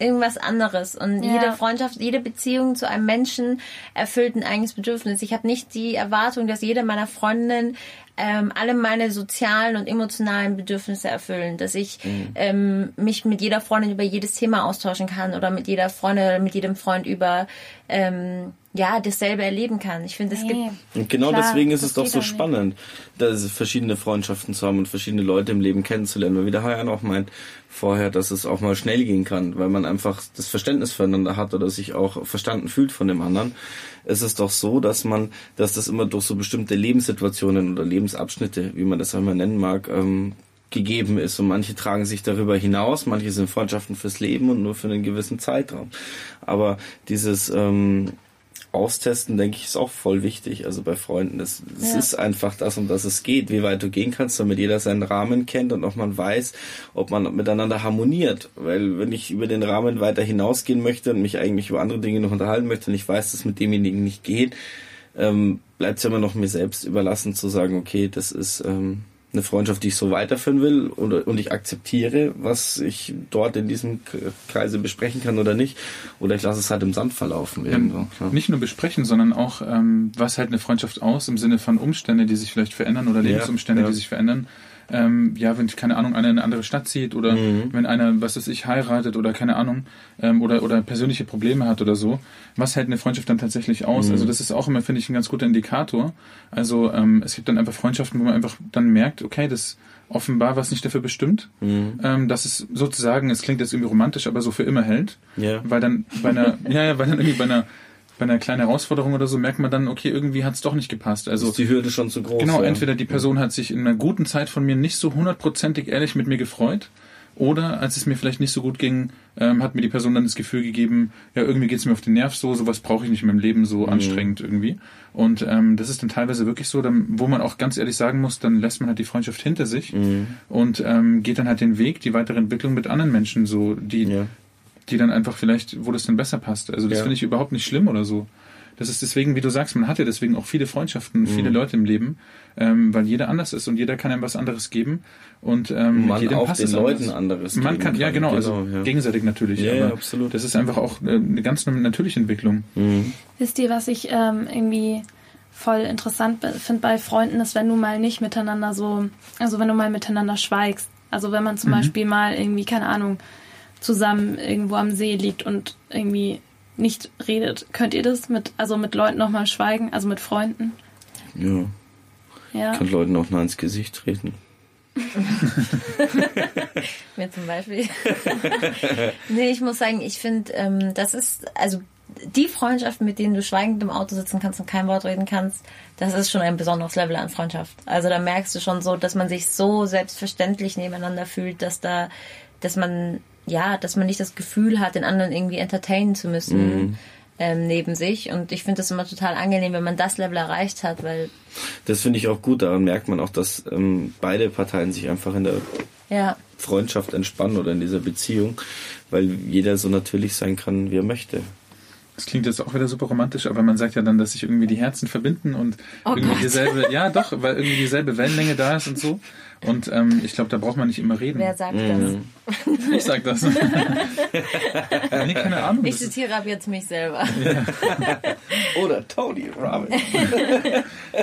irgendwas anderes. Und ja. jede Freundschaft, jede Beziehung zu einem Menschen erfüllt ein eigenes Bedürfnis. Ich habe nicht die Erwartung, dass jede meiner Freundinnen ähm, alle meine sozialen und emotionalen Bedürfnisse erfüllen, dass ich mhm. ähm, mich mit jeder Freundin über jedes Thema austauschen kann oder mit jeder Freundin oder mit jedem Freund über ähm, ja dasselbe erleben kann. Ich finde, es nee. gibt und genau klar, deswegen ist es doch so spannend, dass verschiedene Freundschaften zu haben und verschiedene Leute im Leben kennenzulernen. Weil wie der Hayan auch meint vorher, dass es auch mal schnell gehen kann, weil man einfach das Verständnis füreinander hat oder sich auch verstanden fühlt von dem anderen. Es ist doch so, dass man, dass das immer durch so bestimmte Lebenssituationen oder Lebensabschnitte, wie man das einmal nennen mag, ähm, gegeben ist. Und manche tragen sich darüber hinaus, manche sind Freundschaften fürs Leben und nur für einen gewissen Zeitraum. Aber dieses ähm, Austesten, denke ich, ist auch voll wichtig. Also bei Freunden, das ja. ist einfach das, um das es geht, wie weit du gehen kannst, damit jeder seinen Rahmen kennt und auch man weiß, ob man miteinander harmoniert. Weil wenn ich über den Rahmen weiter hinausgehen möchte und mich eigentlich über andere Dinge noch unterhalten möchte und ich weiß, dass mit demjenigen nicht geht, ähm, bleibt es ja immer noch mir selbst überlassen zu sagen, okay, das ist ähm, eine Freundschaft, die ich so weiterführen will und, und ich akzeptiere, was ich dort in diesem Kreise besprechen kann oder nicht. Oder ich lasse es halt im Sand verlaufen. Irgendwo, ja. Nicht nur besprechen, sondern auch, ähm, was halt eine Freundschaft aus im Sinne von Umstände, die sich vielleicht verändern oder Lebensumstände, ja. die sich verändern ähm, ja, wenn, keine Ahnung, einer in eine andere Stadt zieht oder mhm. wenn einer, was weiß ich, heiratet oder keine Ahnung, ähm, oder, oder persönliche Probleme hat oder so, was hält eine Freundschaft dann tatsächlich aus? Mhm. Also das ist auch immer, finde ich, ein ganz guter Indikator. Also ähm, es gibt dann einfach Freundschaften, wo man einfach dann merkt, okay, das offenbar was nicht dafür bestimmt, mhm. ähm, dass es sozusagen, es klingt jetzt irgendwie romantisch, aber so für immer hält. Ja. Weil dann bei einer, (laughs) ja, ja, weil dann irgendwie bei einer bei einer kleinen Herausforderung oder so merkt man dann, okay, irgendwie hat es doch nicht gepasst. Also ist die Hürde schon zu groß. Genau, ja. entweder die Person hat sich in einer guten Zeit von mir nicht so hundertprozentig ehrlich mit mir gefreut, oder als es mir vielleicht nicht so gut ging, ähm, hat mir die Person dann das Gefühl gegeben, ja, irgendwie geht es mir auf den Nerv so, sowas brauche ich nicht in meinem Leben so mhm. anstrengend irgendwie. Und ähm, das ist dann teilweise wirklich so, dann, wo man auch ganz ehrlich sagen muss, dann lässt man halt die Freundschaft hinter sich mhm. und ähm, geht dann halt den Weg, die weitere Entwicklung mit anderen Menschen so, die ja die dann einfach vielleicht, wo das dann besser passt. Also das ja. finde ich überhaupt nicht schlimm oder so. Das ist deswegen, wie du sagst, man hat ja deswegen auch viele Freundschaften, viele mhm. Leute im Leben, ähm, weil jeder anders ist und jeder kann einem was anderes geben und ähm, man jedem auch passt den Leuten anderes. Man kann, ja genau, also genau, ja. gegenseitig natürlich. Ja, ja, absolut. Das ist einfach auch äh, eine ganz natürliche Entwicklung. Mhm. Wisst ihr, was ich ähm, irgendwie voll interessant finde bei Freunden, ist, wenn du mal nicht miteinander so, also wenn du mal miteinander schweigst. Also wenn man zum mhm. Beispiel mal irgendwie, keine Ahnung, zusammen irgendwo am See liegt und irgendwie nicht redet. Könnt ihr das mit, also mit Leuten nochmal schweigen, also mit Freunden? Ja. ja. Kann Leuten auch mal ins Gesicht treten. (laughs) Mir zum Beispiel. (laughs) nee, ich muss sagen, ich finde, ähm, das ist, also die Freundschaft, mit denen du schweigend im Auto sitzen kannst und kein Wort reden kannst, das ist schon ein besonderes Level an Freundschaft. Also da merkst du schon so, dass man sich so selbstverständlich nebeneinander fühlt, dass da, dass man, ja, dass man nicht das Gefühl hat, den anderen irgendwie entertainen zu müssen. Mhm. Ähm, neben sich und ich finde das immer total angenehm, wenn man das Level erreicht hat, weil das finde ich auch gut. Daran merkt man auch, dass ähm, beide Parteien sich einfach in der ja. Freundschaft entspannen oder in dieser Beziehung, weil jeder so natürlich sein kann, wie er möchte. Das klingt jetzt auch wieder super romantisch, aber man sagt ja dann, dass sich irgendwie die Herzen verbinden und oh irgendwie Gott. dieselbe, ja doch, weil irgendwie dieselbe Wellenlänge da ist und so. Und ähm, ich glaube, da braucht man nicht immer reden. Wer sagt mhm. das? Ich sag das. (laughs) nee, keine Ahnung. Ich zitiere ab jetzt mich selber. Ja. Oder Tony Robbins.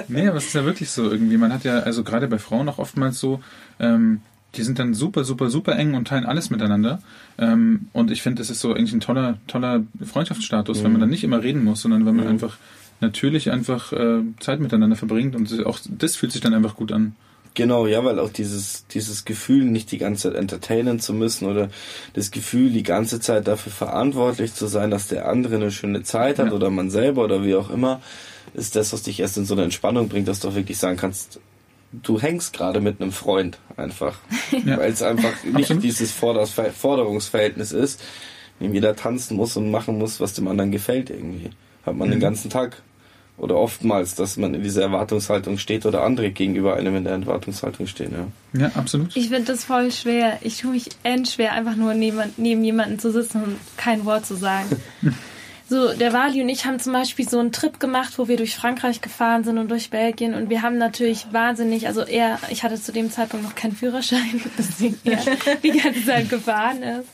nee, aber es ist ja wirklich so irgendwie. Man hat ja, also gerade bei Frauen auch oftmals so, ähm, die sind dann super, super, super eng und teilen alles miteinander. Ähm, und ich finde, das ist so eigentlich ein toller, toller Freundschaftsstatus, mhm. wenn man mhm. dann nicht immer reden muss, sondern wenn man mhm. einfach natürlich einfach äh, Zeit miteinander verbringt und auch das fühlt sich dann einfach gut an. Genau, ja, weil auch dieses, dieses Gefühl, nicht die ganze Zeit entertainen zu müssen oder das Gefühl, die ganze Zeit dafür verantwortlich zu sein, dass der andere eine schöne Zeit hat ja. oder man selber oder wie auch immer, ist das, was dich erst in so eine Entspannung bringt, dass du auch wirklich sagen kannst, du hängst gerade mit einem Freund einfach. Ja. Weil es einfach nicht dieses Forderungsverhältnis ist, in dem jeder tanzen muss und machen muss, was dem anderen gefällt irgendwie. Hat man mhm. den ganzen Tag. Oder oftmals, dass man in dieser Erwartungshaltung steht oder andere gegenüber einem in der Erwartungshaltung stehen. Ja, ja absolut. Ich finde das voll schwer. Ich tue mich endschwer, einfach nur neben, neben jemanden zu sitzen und kein Wort zu sagen. (laughs) So, der Wali und ich haben zum Beispiel so einen Trip gemacht, wo wir durch Frankreich gefahren sind und durch Belgien und wir haben natürlich wahnsinnig, also er, ich hatte zu dem Zeitpunkt noch keinen Führerschein, (laughs) deswegen er (laughs) die ganze Zeit gefahren ist.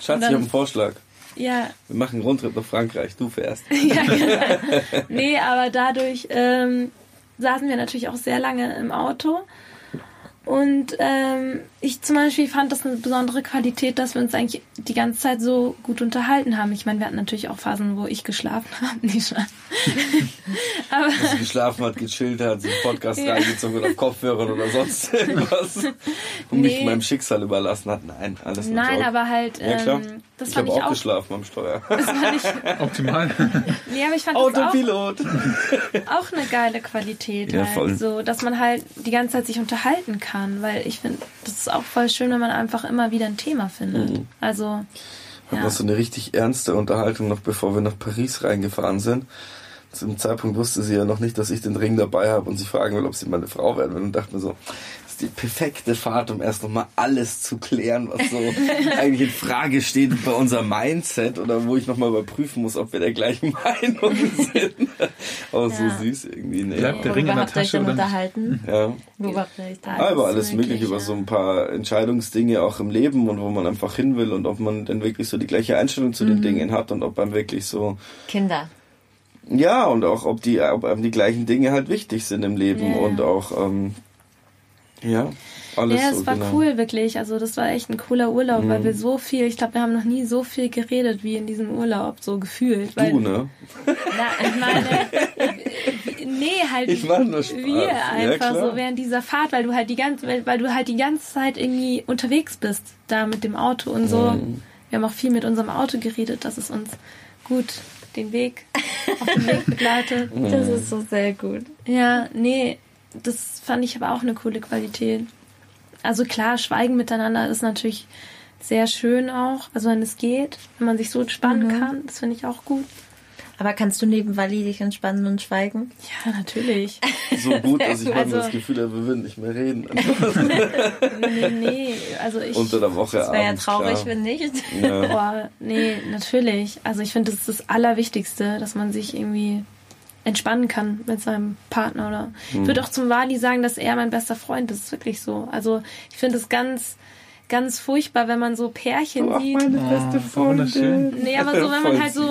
Schatz, dann, ich habe einen Vorschlag. Ja. Wir machen einen Rundtrip nach Frankreich, du fährst. (laughs) ja, genau. Nee, aber dadurch ähm, saßen wir natürlich auch sehr lange im Auto und ähm, ich zum Beispiel fand das eine besondere Qualität, dass wir uns eigentlich die ganze Zeit so gut unterhalten haben. Ich meine, wir hatten natürlich auch Phasen, wo ich geschlafen (laughs) habe. Nicht schon. (laughs) Aber also geschlafen hat, gechillt hat, sich Podcast ja. reingezogen oder Kopfhörern oder sonst (laughs) irgendwas. Und nee. mich meinem Schicksal überlassen hat. Nein, alles Nein, aber halt. Ja, klar. Ähm, das ich habe auch, auch geschlafen am Steuer. (laughs) Das war nicht (laughs) optimal. Nee, aber ich fand Autopilot. Auch, auch eine geile Qualität. Ja, halt. voll. So, dass man halt die ganze Zeit sich unterhalten kann, weil ich finde, das ist auch voll schön, wenn man einfach immer wieder ein Thema findet. Mhm. Also. Wir ja. hatten so eine richtig ernste Unterhaltung noch, bevor wir nach Paris reingefahren sind. Zu dem Zeitpunkt wusste sie ja noch nicht, dass ich den Ring dabei habe und sie fragen will, ob sie meine Frau werden will. Und dachte mir so, die perfekte Fahrt, um erst nochmal alles zu klären, was so (laughs) eigentlich in Frage steht bei unserem Mindset oder wo ich nochmal überprüfen muss, ob wir der gleichen (laughs) Meinung sind. Aber ja. so süß irgendwie. Nee. Bleibt der Ring in der Tasche oder unterhalten? Ja. Worüber ihr Aber alles mögliche über so ein paar Entscheidungsdinge auch im Leben und wo man einfach hin will und ob man denn wirklich so die gleiche Einstellung zu mhm. den Dingen hat und ob man wirklich so Kinder. Ja, und auch ob die, ob einem die gleichen Dinge halt wichtig sind im Leben yeah. und auch ähm, ja, alles Ja, es so, war genau. cool, wirklich. Also das war echt ein cooler Urlaub, mhm. weil wir so viel, ich glaube, wir haben noch nie so viel geredet wie in diesem Urlaub, so gefühlt. Weil, du, ne? Na, ich meine, (laughs) nee, halt ich mach nur Spaß. wir einfach ja, so während dieser Fahrt, weil du halt die ganze, weil du halt die ganze Zeit irgendwie unterwegs bist, da mit dem Auto und so. Mhm. Wir haben auch viel mit unserem Auto geredet, dass es uns gut den Weg auf den Weg begleitet. (laughs) Das ist so sehr gut. Ja, nee, das fand ich aber auch eine coole Qualität. Also klar, Schweigen miteinander ist natürlich sehr schön auch, also wenn es geht, wenn man sich so entspannen mhm. kann, das finde ich auch gut. Aber kannst du neben Wally dich entspannen und schweigen? Ja, natürlich. (laughs) So gut, dass ich also, das Gefühl habe, wir würden nicht mehr reden. (laughs) nee, nee, also ich... Unter der Woche Das wäre ja traurig, klar. wenn nicht. Ja. Boah, nee, natürlich. Also ich finde, das ist das Allerwichtigste, dass man sich irgendwie entspannen kann mit seinem Partner oder hm. ich würde auch zum Wali sagen, dass er mein bester Freund ist. Das ist wirklich so. Also ich finde es ganz ganz furchtbar, wenn man so Pärchen oh, sieht. Meine beste oh, Freundin. Nee, aber so wenn man halt so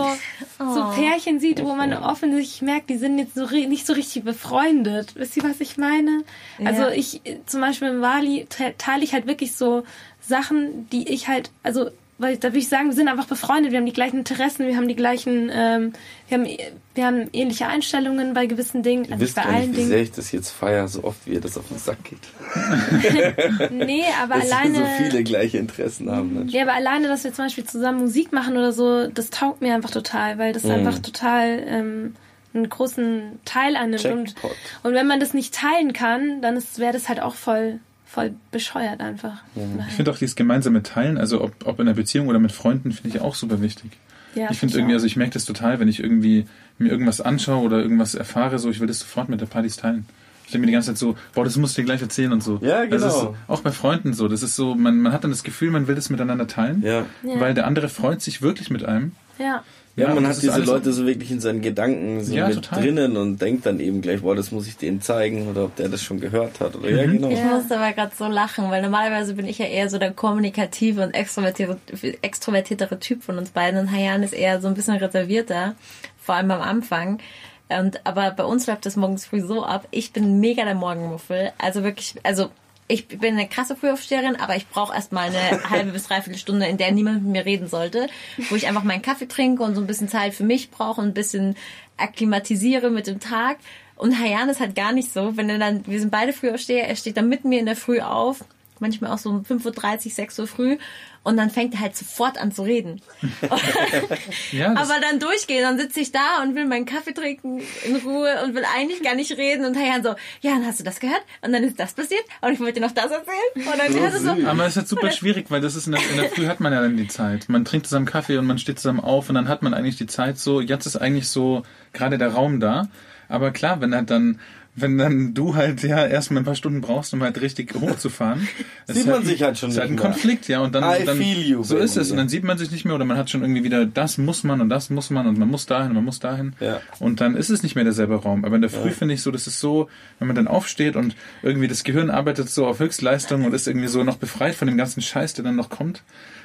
so oh. Pärchen sieht, wo man offensichtlich merkt, die sind jetzt so nicht so richtig befreundet. Wisst ihr, was ich meine? Ja. Also ich zum Beispiel im Wali teile ich halt wirklich so Sachen, die ich halt, also weil da würde ich sagen, wir sind einfach befreundet, wir haben die gleichen Interessen, wir haben die gleichen, ähm, wir, haben, wir haben ähnliche Einstellungen bei gewissen Dingen. Ihr also wisst bei allen nicht, wie Dingen. sehr ich das jetzt feiere, so oft wie ihr das auf den Sack geht. (laughs) nee, aber dass alleine. Wir so viele gleiche Interessen haben. Dann ja, aber alleine, dass wir zum Beispiel zusammen Musik machen oder so, das taugt mir einfach total, weil das mm. einfach total ähm, einen großen Teil annimmt. Und, und wenn man das nicht teilen kann, dann wäre das halt auch voll voll bescheuert einfach. Ja. Ich finde auch dieses gemeinsame Teilen, also ob, ob in einer Beziehung oder mit Freunden, finde ich auch super wichtig. Ja, ich finde irgendwie, also ich merke das total, wenn ich irgendwie mir irgendwas anschaue oder irgendwas erfahre, so ich will das sofort mit der Partys teilen. Ich denke mir die ganze Zeit so, boah, das musst du dir gleich erzählen und so. Ja, genau. Das ist auch bei Freunden so. Das ist so, man, man hat dann das Gefühl, man will das miteinander teilen, ja. weil der andere freut sich wirklich mit einem. Ja. Ja, man hat diese Leute so wirklich in seinen Gedanken so ja, mit total. drinnen und denkt dann eben gleich, boah, das muss ich denen zeigen oder ob der das schon gehört hat oder mhm. ja, genau. Ich musste aber gerade so lachen, weil normalerweise bin ich ja eher so der kommunikative und extrovertierte, extrovertiertere Typ von uns beiden und Hayan ist eher so ein bisschen reservierter, vor allem am Anfang. Und, aber bei uns läuft das morgens früh so ab. Ich bin mega der Morgenmuffel. Also wirklich, also ich bin eine krasse Frühaufsteherin, aber ich brauche erstmal eine (laughs) halbe bis dreiviertel Stunde, in der niemand mit mir reden sollte, wo ich einfach meinen Kaffee trinke und so ein bisschen Zeit für mich brauche und ein bisschen akklimatisiere mit dem Tag. Und Hayan ist halt gar nicht so. Wenn er dann, wir sind beide Frühaufsteher, er steht dann mit mir in der Früh auf, manchmal auch so um 5.30 Uhr, 6 Uhr früh und dann fängt er halt sofort an zu reden. (laughs) ja, Aber dann durchgehen, dann sitze ich da und will meinen Kaffee trinken in Ruhe und will eigentlich gar nicht reden und Herrn so, ja, dann hast du das gehört und dann ist das passiert und ich wollte dir noch das erzählen. Und dann so, so Aber es ist halt super schwierig, weil das ist in der, in der Früh hat man ja dann die Zeit. Man trinkt zusammen Kaffee und man steht zusammen auf und dann hat man eigentlich die Zeit so, jetzt ist eigentlich so gerade der Raum da. Aber klar, wenn er dann wenn dann du halt ja erstmal ein paar Stunden brauchst, um halt richtig hochzufahren. (laughs) sieht man halt, sich halt schon nicht. Ist halt ein Konflikt, ja. Und dann, I dann you, so ist es. Und dann sieht man sich nicht mehr oder man hat schon irgendwie wieder, das muss man und das muss man und man muss dahin und man muss dahin. Ja. Und dann ist es nicht mehr derselbe Raum. Aber in der Früh ja. finde ich so, das ist so, wenn man dann aufsteht und irgendwie das Gehirn arbeitet so auf Höchstleistung und ist irgendwie so noch befreit von dem ganzen Scheiß, der dann noch kommt.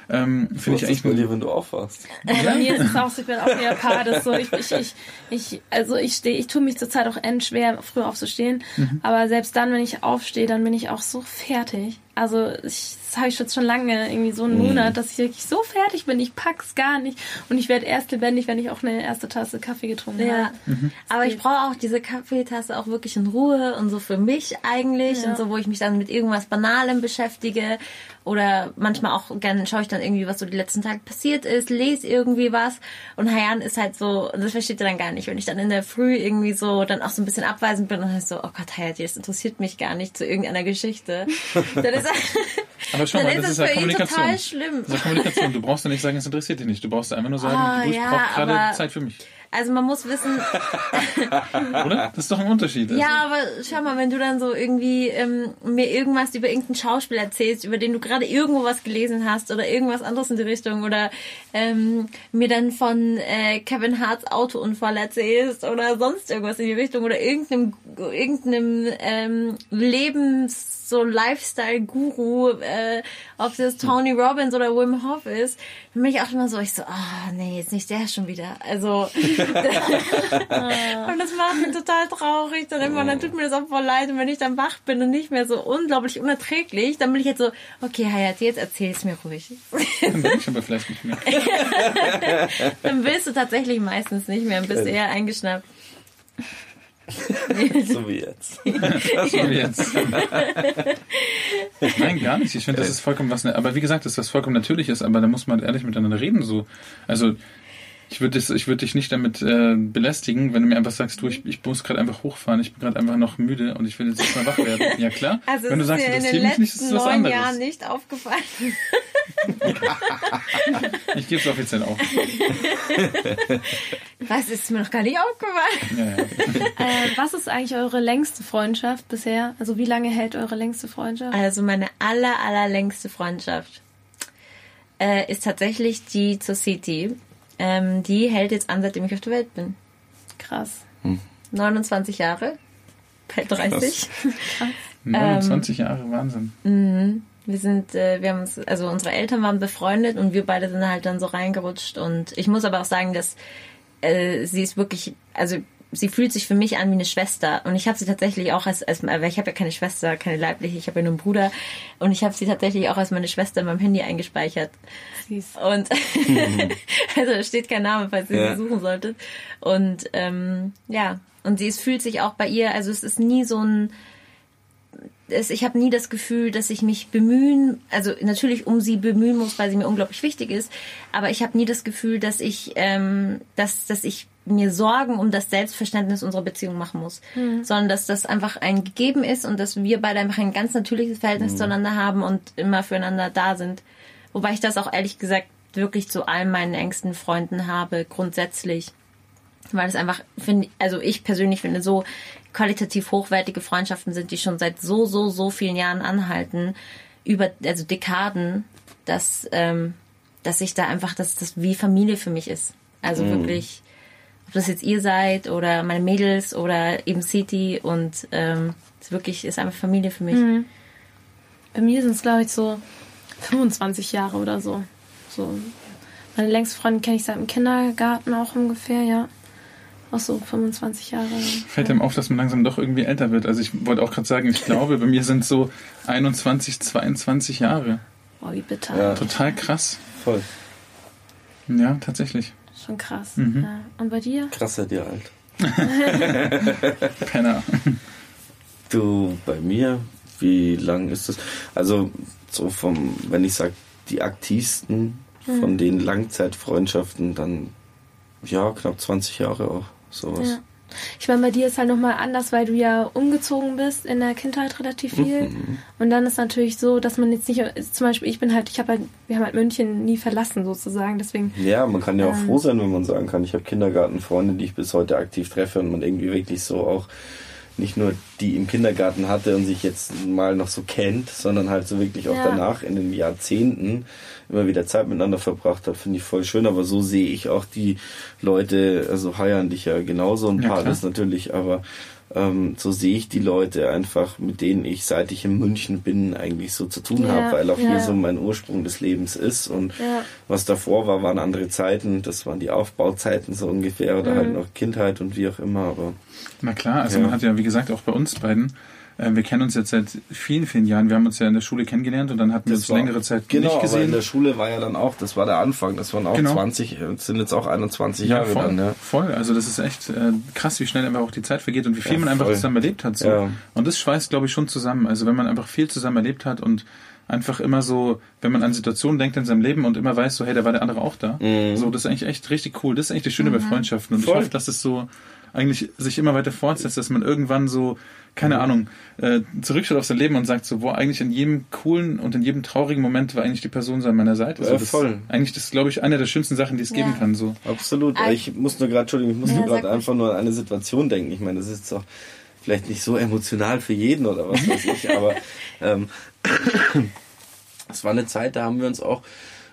Ähm, Finde ich eigentlich bei dir, wenn du aufwachst. Ja. Bei mir ist es auch so, ich bin auch eher Pades. So, ich, ich, ich, ich, also ich stehe, ich tue mich zurzeit auch endschwer, früher aufzustehen. Mhm. Aber selbst dann, wenn ich aufstehe, dann bin ich auch so fertig. Also ich, das habe ich jetzt schon lange, irgendwie so einen mhm. Monat, dass ich wirklich so fertig bin, ich pack's gar nicht. Und ich werde erst lebendig, wenn ich auch eine erste Tasse Kaffee getrunken ja. habe. Mhm. Aber ich brauche auch diese Kaffeetasse auch wirklich in Ruhe und so für mich eigentlich. Ja. Und so, wo ich mich dann mit irgendwas Banalem beschäftige. Oder manchmal auch gerne schaue ich dann irgendwie, was so die letzten Tage passiert ist, lese irgendwie was. Und Hayan ist halt so, das versteht ihr dann gar nicht, wenn ich dann in der Früh irgendwie so dann auch so ein bisschen abweisend bin und dann so, oh Gott, Hayati, das interessiert mich gar nicht zu irgendeiner Geschichte. (laughs) dann ist (laughs) aber schau mal, das ist ja Kommunikation. Total schlimm. Das ist ja Kommunikation. Du brauchst ja nicht sagen, es interessiert dich nicht. Du brauchst einfach nur sagen, oh, du ja, brauchst gerade Zeit für mich. Also man muss wissen. (laughs) Oder? Das ist doch ein Unterschied. Also. Ja, aber schau mal, wenn du dann so irgendwie ähm, mir irgendwas über irgendeinen Schauspieler erzählst, über den du gerade irgendwo was gelesen hast oder irgendwas anderes in die Richtung oder ähm, mir dann von äh, Kevin Harts Autounfall erzählst oder sonst irgendwas in die Richtung oder irgendeinem irgendeinem ähm, Lebens so Lifestyle-Guru, äh, ob das Tony Robbins oder Wim Hof ist, dann bin ich auch immer so, ich so, ah, oh, nee, jetzt nicht der schon wieder. Also, (laughs) (laughs) und das macht mich total traurig. Dann immer, dann tut mir das auch voll leid. Und wenn ich dann wach bin und nicht mehr so unglaublich unerträglich, dann bin ich jetzt so, okay, Hayat, jetzt erzähl es mir ruhig. dann bin ich aber vielleicht nicht mehr. (laughs) dann willst du tatsächlich meistens nicht mehr und bist eher eingeschnappt. (laughs) so wie jetzt. so wie jetzt. (laughs) Nein, gar nicht. Ich finde, das ist vollkommen was. Aber wie gesagt, das ist was vollkommen Natürliches. Aber da muss man ehrlich miteinander reden. So, also ich würde ich würd dich nicht damit äh, belästigen, wenn du mir einfach sagst, du, ich, ich muss gerade einfach hochfahren, ich bin gerade einfach noch müde und ich will jetzt nicht mal wach werden. Ja klar. (laughs) Also wenn du sagst, das interessiert mich nicht, ist es was anderes. Jahren nicht aufgefallen. (laughs) ich gebe es offiziell auf. (laughs) Was ist mir noch gar nicht aufgefallen? Ja, ja. äh, was ist eigentlich eure längste Freundschaft bisher? Also wie lange hält eure längste Freundschaft? Also meine aller allerlängste Freundschaft äh, ist tatsächlich die zur City. Ähm, die hält jetzt an, seitdem ich auf der Welt bin. Krass. Hm. 29 Jahre. Bald 30. Krass. 29 (laughs) ähm, Jahre, Wahnsinn. Mhm. Wir sind, äh, wir haben uns, also unsere Eltern waren befreundet und wir beide sind halt dann so reingerutscht und ich muss aber auch sagen, dass äh, sie ist wirklich, also sie fühlt sich für mich an wie eine Schwester. Und ich habe sie tatsächlich auch als, als weil ich habe ja keine Schwester, keine leibliche, ich habe ja nur einen Bruder. Und ich habe sie tatsächlich auch als meine Schwester in meinem Handy eingespeichert. Süß. Und (laughs) also da steht kein Name, falls ihr ja. sie suchen solltet. Und ähm, ja, und sie es fühlt sich auch bei ihr, also es ist nie so ein es, ich habe nie das Gefühl, dass ich mich bemühen, also natürlich um sie bemühen muss, weil sie mir unglaublich wichtig ist, aber ich habe nie das Gefühl, dass ich, ähm, dass, dass ich mir Sorgen um das Selbstverständnis unserer Beziehung machen muss, mhm. sondern dass das einfach ein gegeben ist und dass wir beide einfach ein ganz natürliches Verhältnis mhm. zueinander haben und immer füreinander da sind. Wobei ich das auch ehrlich gesagt wirklich zu all meinen engsten Freunden habe, grundsätzlich. Weil es einfach, finde, also ich persönlich finde, so qualitativ hochwertige Freundschaften sind, die schon seit so, so, so vielen Jahren anhalten, über, also Dekaden, dass, ähm, dass ich da einfach, dass das wie Familie für mich ist. Also mhm. wirklich, ob das jetzt ihr seid oder meine Mädels oder eben City und ähm, es wirklich ist einfach Familie für mich. Mhm. Bei mir sind es, glaube ich, so 25 Jahre oder so. so. Meine längste Freundin kenne ich seit dem Kindergarten auch ungefähr, ja auch so 25 Jahre. Fällt einem auf, dass man langsam doch irgendwie älter wird. Also ich wollte auch gerade sagen, ich glaube, bei mir sind so 21, 22 Jahre. Boah, wie bitter. Ja. Total krass. Voll. Ja, tatsächlich. Schon krass. Mhm. Ja. Und bei dir? Krasser dir alt. (laughs) Penner. Du, bei mir, wie lang ist das? Also, so vom, wenn ich sage, die aktivsten mhm. von den Langzeitfreundschaften, dann ja, knapp 20 Jahre auch sowas. Ja. Ich meine, bei dir ist halt nochmal anders, weil du ja umgezogen bist in der Kindheit relativ viel. Mhm. Und dann ist natürlich so, dass man jetzt nicht, zum Beispiel, ich bin halt, ich habe halt, wir haben halt München nie verlassen sozusagen, deswegen. Ja, man kann ja auch ähm, froh sein, wenn man sagen kann, ich habe Kindergartenfreunde, die ich bis heute aktiv treffe und man irgendwie wirklich so auch nicht nur die im Kindergarten hatte und sich jetzt mal noch so kennt, sondern halt so wirklich auch ja. danach in den Jahrzehnten immer wieder Zeit miteinander verbracht hat, finde ich voll schön. Aber so sehe ich auch die Leute, also heiern dich ja genauso ein ja, paar das natürlich, aber ähm, so sehe ich die Leute einfach, mit denen ich seit ich in München bin, eigentlich so zu tun ja, habe, weil auch ja. hier so mein Ursprung des Lebens ist. Und ja. was davor war, waren andere Zeiten. Das waren die Aufbauzeiten so ungefähr oder halt mhm. halt noch Kindheit und wie auch immer. Aber na klar, also man hat ja wie gesagt auch bei uns beiden wir kennen uns jetzt seit vielen, vielen Jahren. Wir haben uns ja in der Schule kennengelernt und dann hatten wir uns war, längere Zeit genau, nicht gesehen. Genau, in der Schule war ja dann auch, das war der Anfang, das waren auch genau. 20, sind jetzt auch 21 ja, Jahre voll, dann. Ja. Voll, also das ist echt äh, krass, wie schnell einfach auch die Zeit vergeht und wie viel ja, man einfach zusammen erlebt hat. So. Ja. Und das schweißt, glaube ich, schon zusammen. Also wenn man einfach viel zusammen erlebt hat und einfach immer so, wenn man an Situationen denkt in seinem Leben und immer weiß, so, hey, da war der andere auch da. Mhm. So, das ist eigentlich echt richtig cool. Das ist eigentlich das Schöne mhm. bei Freundschaften. Und Voll. ich hoffe, dass es so eigentlich sich immer weiter fortsetzt, dass man irgendwann so, keine mhm. Ahnung, äh, zurückschaut auf sein Leben und sagt so, wo eigentlich in jedem coolen und in jedem traurigen Moment war eigentlich die Person so an meiner Seite. Also ja, voll. eigentlich das, glaube ich, eine der schönsten Sachen, die es ja. geben kann. So. Absolut. Ich muss nur gerade, Entschuldigung, ich muss ja, nur gerade einfach nur an eine Situation denken. Ich meine, das ist doch vielleicht nicht so emotional für jeden oder was weiß ich, aber ähm, (clears throat) es war eine Zeit, da haben wir uns auch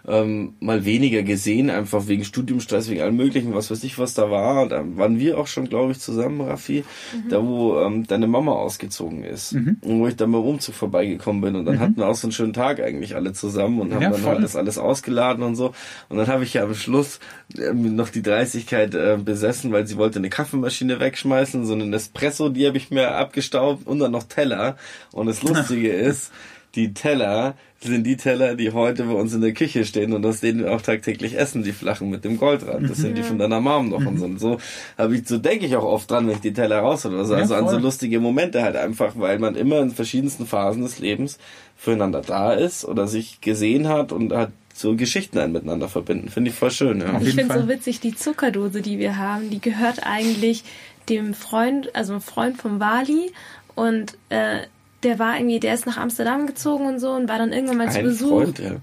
ähm, mal weniger gesehen, einfach wegen Studiumstress, wegen allem möglichen, was weiß ich, was da war. Da waren wir auch schon, glaube ich, zusammen, Raffi, mhm. da wo ähm, deine Mama ausgezogen ist. Mhm. Und wo ich dann beim Umzug vorbeigekommen bin. Und dann mhm. hatten wir auch so einen schönen Tag eigentlich alle zusammen und haben ja, dann halt das alles ausgeladen und so. Und dann habe ich ja am Schluss äh, noch die Dreistigkeit äh, besessen, weil sie wollte eine Kaffeemaschine wegschmeißen, so einen Espresso, die habe ich mir abgestaubt und dann noch Teller. Und das (laughs) Lustige ist, die Teller sind die Teller, die heute bei uns in der Küche stehen und aus denen wir auch tagtäglich essen, die flachen mit dem Goldrand. Das sind die von deiner Mom noch und so. Und so habe ich, so denke ich auch oft dran, wenn ich die Teller raus oder so. Also ja, an so lustige Momente halt einfach, weil man immer in verschiedensten Phasen des Lebens füreinander da ist oder sich gesehen hat und hat so Geschichten ein miteinander verbinden. Finde ich voll schön. Ja. Ich finde so witzig, die Zuckerdose, die wir haben, die gehört eigentlich dem Freund, also einem Freund vom Wali und äh, der war irgendwie, der ist nach Amsterdam gezogen und so und war dann irgendwann mal Ein zu Besuch. Freund, ja.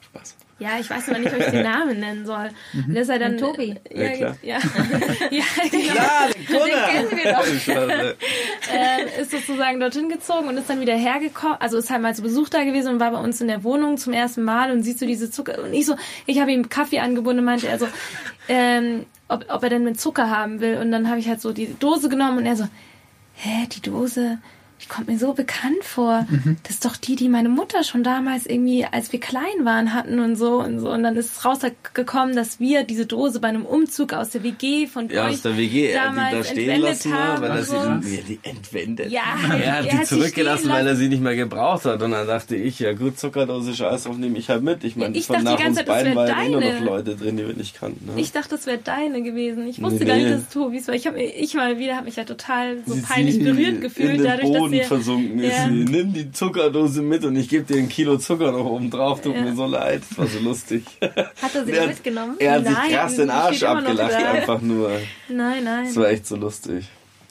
Spaß. Ja, ich weiß aber nicht, ob ich den Namen (laughs) nennen soll. Mhm. Und ist er dann Tobi. Ja, ja, klar. Ja, (laughs) ja genau. Klar, den, den kennen wir doch. (laughs) äh, ist sozusagen dorthin gezogen und ist dann wieder hergekommen. Also ist halt mal zu Besuch da gewesen und war bei uns in der Wohnung zum ersten Mal und sieht so diese Zucker. Und ich so, ich habe ihm Kaffee angeboten und meinte er so, ähm, ob, ob er denn mit Zucker haben will. Und dann habe ich halt so die Dose genommen und er so, hä, die Dose? Die kommt mir so bekannt vor. Mhm. Das ist doch die, die meine Mutter schon damals irgendwie, als wir klein waren, hatten und so und so. Und dann ist rausgekommen, dass wir diese Dose bei einem Umzug aus der WG von ja, euch aus der WG damals die da stehen lassen haben, weil er so. sie die, die entwendet. Ja, (laughs) er hat die zurückgelassen, weil er sie nicht mehr gebraucht hat. Und dann dachte ich, ja gut, Zuckerdose Scheiß auf nehme ich halt mit. Ich meine, ich von dachte nach uns Zeit, beiden waren immer noch Leute drin, die wir nicht kannten. Ne? Ich dachte, das wäre deine gewesen. Ich wusste nee. gar nicht, dass es Tobis war. Ich habe ich mal wieder, habe mich ja total so peinlich berührt gefühlt, dadurch, dass wir versunken ist. Ja. Nimm die Zuckerdose mit und ich gebe dir ein Kilo Zucker noch oben drauf. Tut ja. mir so leid. Das war so lustig. (laughs) Hat er sie er, mitgenommen? Er hat nein, sich krass den Arsch abgelacht, einfach nur. Nein, nein. Das war echt so lustig.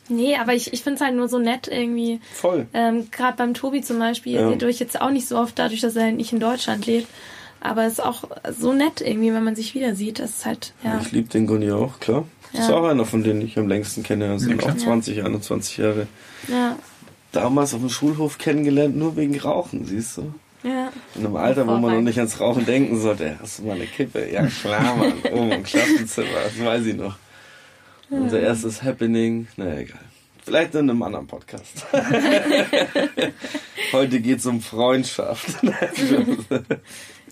Nee, aber ich, ich finde es halt nur so nett irgendwie. Voll. Ähm, Gerade beim Tobi zum Beispiel, ja. seht euch jetzt auch nicht so oft, dadurch, dass er nicht in Deutschland lebt. Aber es ist auch so nett irgendwie, wenn man sich wieder sieht. Das ist halt, ja. Ich liebe den Gunni auch, klar. Das ja. ist auch einer von denen ich am längsten kenne. Das sind ja, auch 20, 21 Jahre. Ja damals auf dem Schulhof kennengelernt, nur wegen Rauchen, siehst du? Ja. In einem Alter, wo man noch nicht ans Rauchen denken sollte. Hast du mal eine Kippe? Ja, klar, Mann. (laughs) Oben im Klassenzimmer, das weiß ich noch. Ja. Unser erstes Happening, naja, egal. Vielleicht in einem anderen Podcast. (laughs) Heute geht es um Freundschaft. (laughs)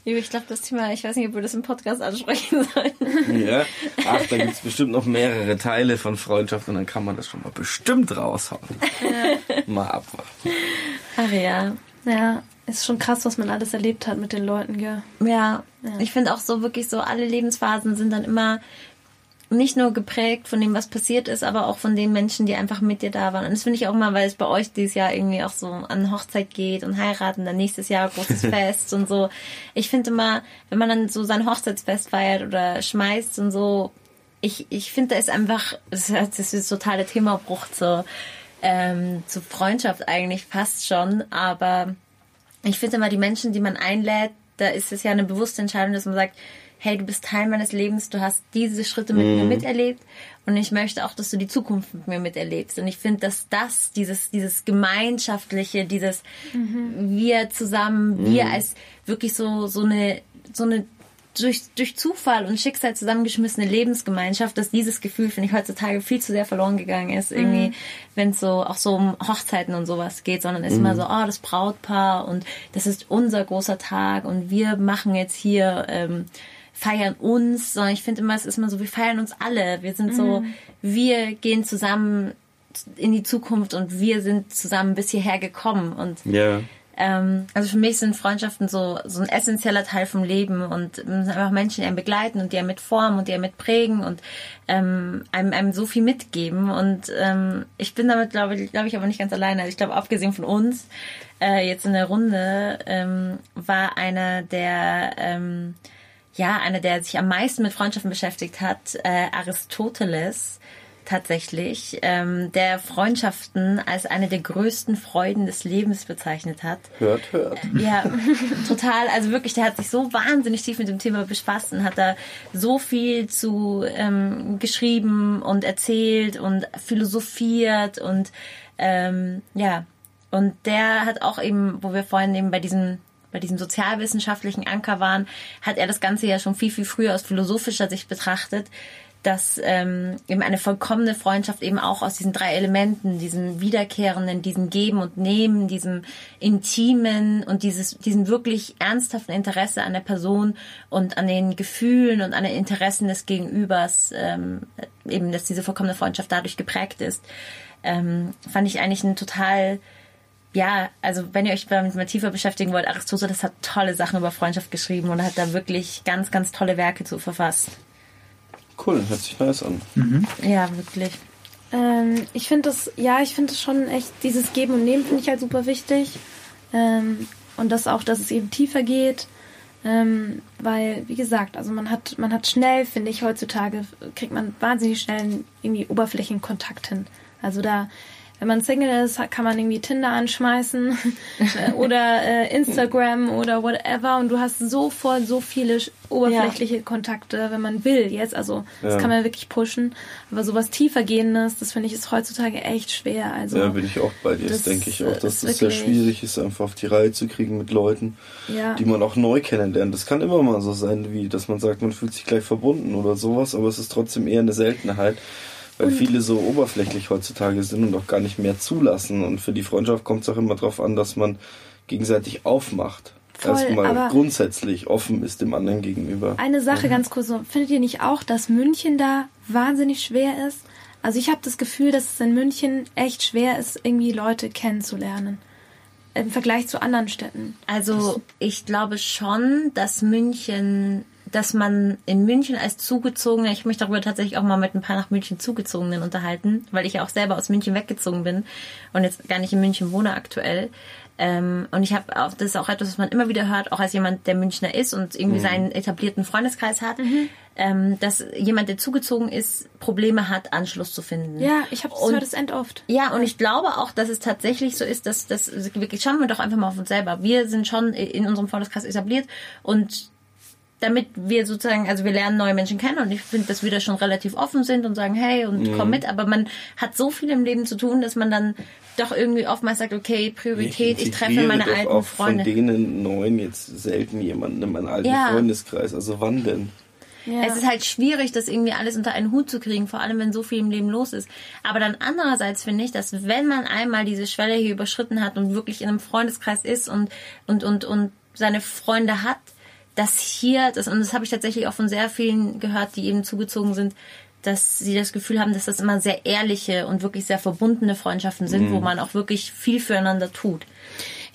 Ich glaube, das Thema, ich weiß nicht, ob wir das im Podcast ansprechen sollen. Ja, (laughs) ach, da gibt es bestimmt noch mehrere Teile von Freundschaft und dann kann man das schon mal bestimmt raushauen. Ja. Mal abwarten. Ach ja. Ja, ist schon krass, was man alles erlebt hat mit den Leuten, gell? Ja, ja. ich finde auch so wirklich so, alle Lebensphasen sind dann immer nicht nur geprägt von dem, was passiert ist, aber auch von den Menschen, die einfach mit dir da waren. Und das finde ich auch mal, weil es bei euch dieses Jahr irgendwie auch so an Hochzeit geht und heiraten, dann nächstes Jahr großes (laughs) Fest und so. Ich finde immer, wenn man dann so sein Hochzeitsfest feiert oder schmeißt und so, ich, ich finde, da ist einfach, das ist das totale Themabruch zu, ähm, zu Freundschaft eigentlich fast schon, aber ich finde immer, die Menschen, die man einlädt, da ist es ja eine bewusste Entscheidung, dass man sagt, hey, du bist Teil meines Lebens, du hast diese Schritte mit mhm. mir miterlebt und ich möchte auch, dass du die Zukunft mit mir miterlebst. Und ich finde, dass das, dieses, dieses Gemeinschaftliche, dieses mhm. wir zusammen, mhm. wir als wirklich so, so eine, so eine durch, durch Zufall und Schicksal zusammengeschmissene Lebensgemeinschaft, dass dieses Gefühl, finde ich, heutzutage viel zu sehr verloren gegangen ist. Irgendwie, mhm. wenn es so auch so um Hochzeiten und sowas geht, sondern ist mhm. immer so, oh, das Brautpaar und das ist unser großer Tag und wir machen jetzt hier ähm, feiern uns, sondern ich finde immer, es ist immer so, wir feiern uns alle. Wir sind so, mhm. wir gehen zusammen in die Zukunft und wir sind zusammen bis hierher gekommen. Und ja. ähm, also für mich sind Freundschaften so, so ein essentieller Teil vom Leben und sind einfach Menschen, die einen begleiten und die einen mitformen und die einen mitprägen und ähm, einem, einem so viel mitgeben. Und ähm, ich bin damit, glaube ich, glaube ich, aber nicht ganz alleine. Also ich glaube, abgesehen von uns, äh, jetzt in der Runde, ähm, war einer der ähm, ja, einer, der sich am meisten mit Freundschaften beschäftigt hat, äh, Aristoteles tatsächlich, ähm, der Freundschaften als eine der größten Freuden des Lebens bezeichnet hat. Hört, hört. Äh, ja, (laughs) total. Also wirklich, der hat sich so wahnsinnig tief mit dem Thema befasst und hat da so viel zu ähm, geschrieben und erzählt und philosophiert und ähm, ja. Und der hat auch eben, wo wir vorhin eben bei diesem bei diesem sozialwissenschaftlichen Anker waren, hat er das Ganze ja schon viel, viel früher aus philosophischer Sicht betrachtet, dass ähm, eben eine vollkommene Freundschaft eben auch aus diesen drei Elementen, diesen wiederkehrenden, diesen Geben und Nehmen, diesem intimen und dieses, diesem wirklich ernsthaften Interesse an der Person und an den Gefühlen und an den Interessen des Gegenübers, ähm, eben, dass diese vollkommene Freundschaft dadurch geprägt ist, ähm, fand ich eigentlich ein total ja, also wenn ihr euch damit mal tiefer beschäftigen wollt, Aristoteles hat tolle Sachen über Freundschaft geschrieben und hat da wirklich ganz, ganz tolle Werke zu verfasst. Cool, hört sich nice an. Mhm. Ja, wirklich. Ähm, ich finde das, ja, ich finde das schon echt, dieses Geben und Nehmen finde ich halt super wichtig. Ähm, und das auch, dass es eben tiefer geht. Ähm, weil, wie gesagt, also man hat, man hat schnell, finde ich, heutzutage kriegt man wahnsinnig schnell irgendwie Oberflächenkontakt hin. Also da wenn man Single ist, kann man irgendwie Tinder anschmeißen (laughs) äh, oder äh, Instagram oder whatever und du hast sofort so viele oberflächliche ja. Kontakte, wenn man will jetzt. Also das ja. kann man wirklich pushen. Aber sowas tiefergehendes, das finde ich ist heutzutage echt schwer. Also ja, bin ich auch bei dir. Das, denke ich auch, dass das sehr schwierig ist, einfach auf die Reihe zu kriegen mit Leuten, ja. die man auch neu kennenlernt. Das kann immer mal so sein, wie dass man sagt, man fühlt sich gleich verbunden oder sowas, aber es ist trotzdem eher eine Seltenheit weil und viele so oberflächlich heutzutage sind und auch gar nicht mehr zulassen. Und für die Freundschaft kommt es auch immer darauf an, dass man gegenseitig aufmacht. Voll, Erstmal grundsätzlich offen ist dem anderen gegenüber. Eine Sache mhm. ganz kurz, findet ihr nicht auch, dass München da wahnsinnig schwer ist? Also ich habe das Gefühl, dass es in München echt schwer ist, irgendwie Leute kennenzulernen im Vergleich zu anderen Städten. Also ich glaube schon, dass München dass man in München als Zugezogener, ich möchte darüber tatsächlich auch mal mit ein paar nach München Zugezogenen unterhalten, weil ich ja auch selber aus München weggezogen bin und jetzt gar nicht in München wohne aktuell. Ähm, und ich habe auch, das ist auch etwas, was man immer wieder hört, auch als jemand, der Münchner ist und irgendwie mhm. seinen etablierten Freundeskreis hat, mhm. ähm, dass jemand, der zugezogen ist, Probleme hat, Anschluss zu finden. Ja, ich habe das das end oft. Ja, und ich glaube auch, dass es tatsächlich so ist, dass das wirklich schauen wir doch einfach mal auf uns selber. Wir sind schon in unserem Freundeskreis etabliert und damit wir sozusagen, also wir lernen neue Menschen kennen und ich finde, dass wir da schon relativ offen sind und sagen, hey und mhm. komm mit, aber man hat so viel im Leben zu tun, dass man dann doch irgendwie oftmals sagt, okay, Priorität, ich, ich treffe meine alten auch Freunde. Von denen neuen jetzt selten jemanden in meinem alten ja. Freundeskreis, also wann denn? Ja. Es ist halt schwierig, das irgendwie alles unter einen Hut zu kriegen, vor allem wenn so viel im Leben los ist. Aber dann andererseits finde ich, dass wenn man einmal diese Schwelle hier überschritten hat und wirklich in einem Freundeskreis ist und, und, und, und seine Freunde hat, dass hier, das, und das habe ich tatsächlich auch von sehr vielen gehört, die eben zugezogen sind, dass sie das Gefühl haben, dass das immer sehr ehrliche und wirklich sehr verbundene Freundschaften sind, mhm. wo man auch wirklich viel füreinander tut.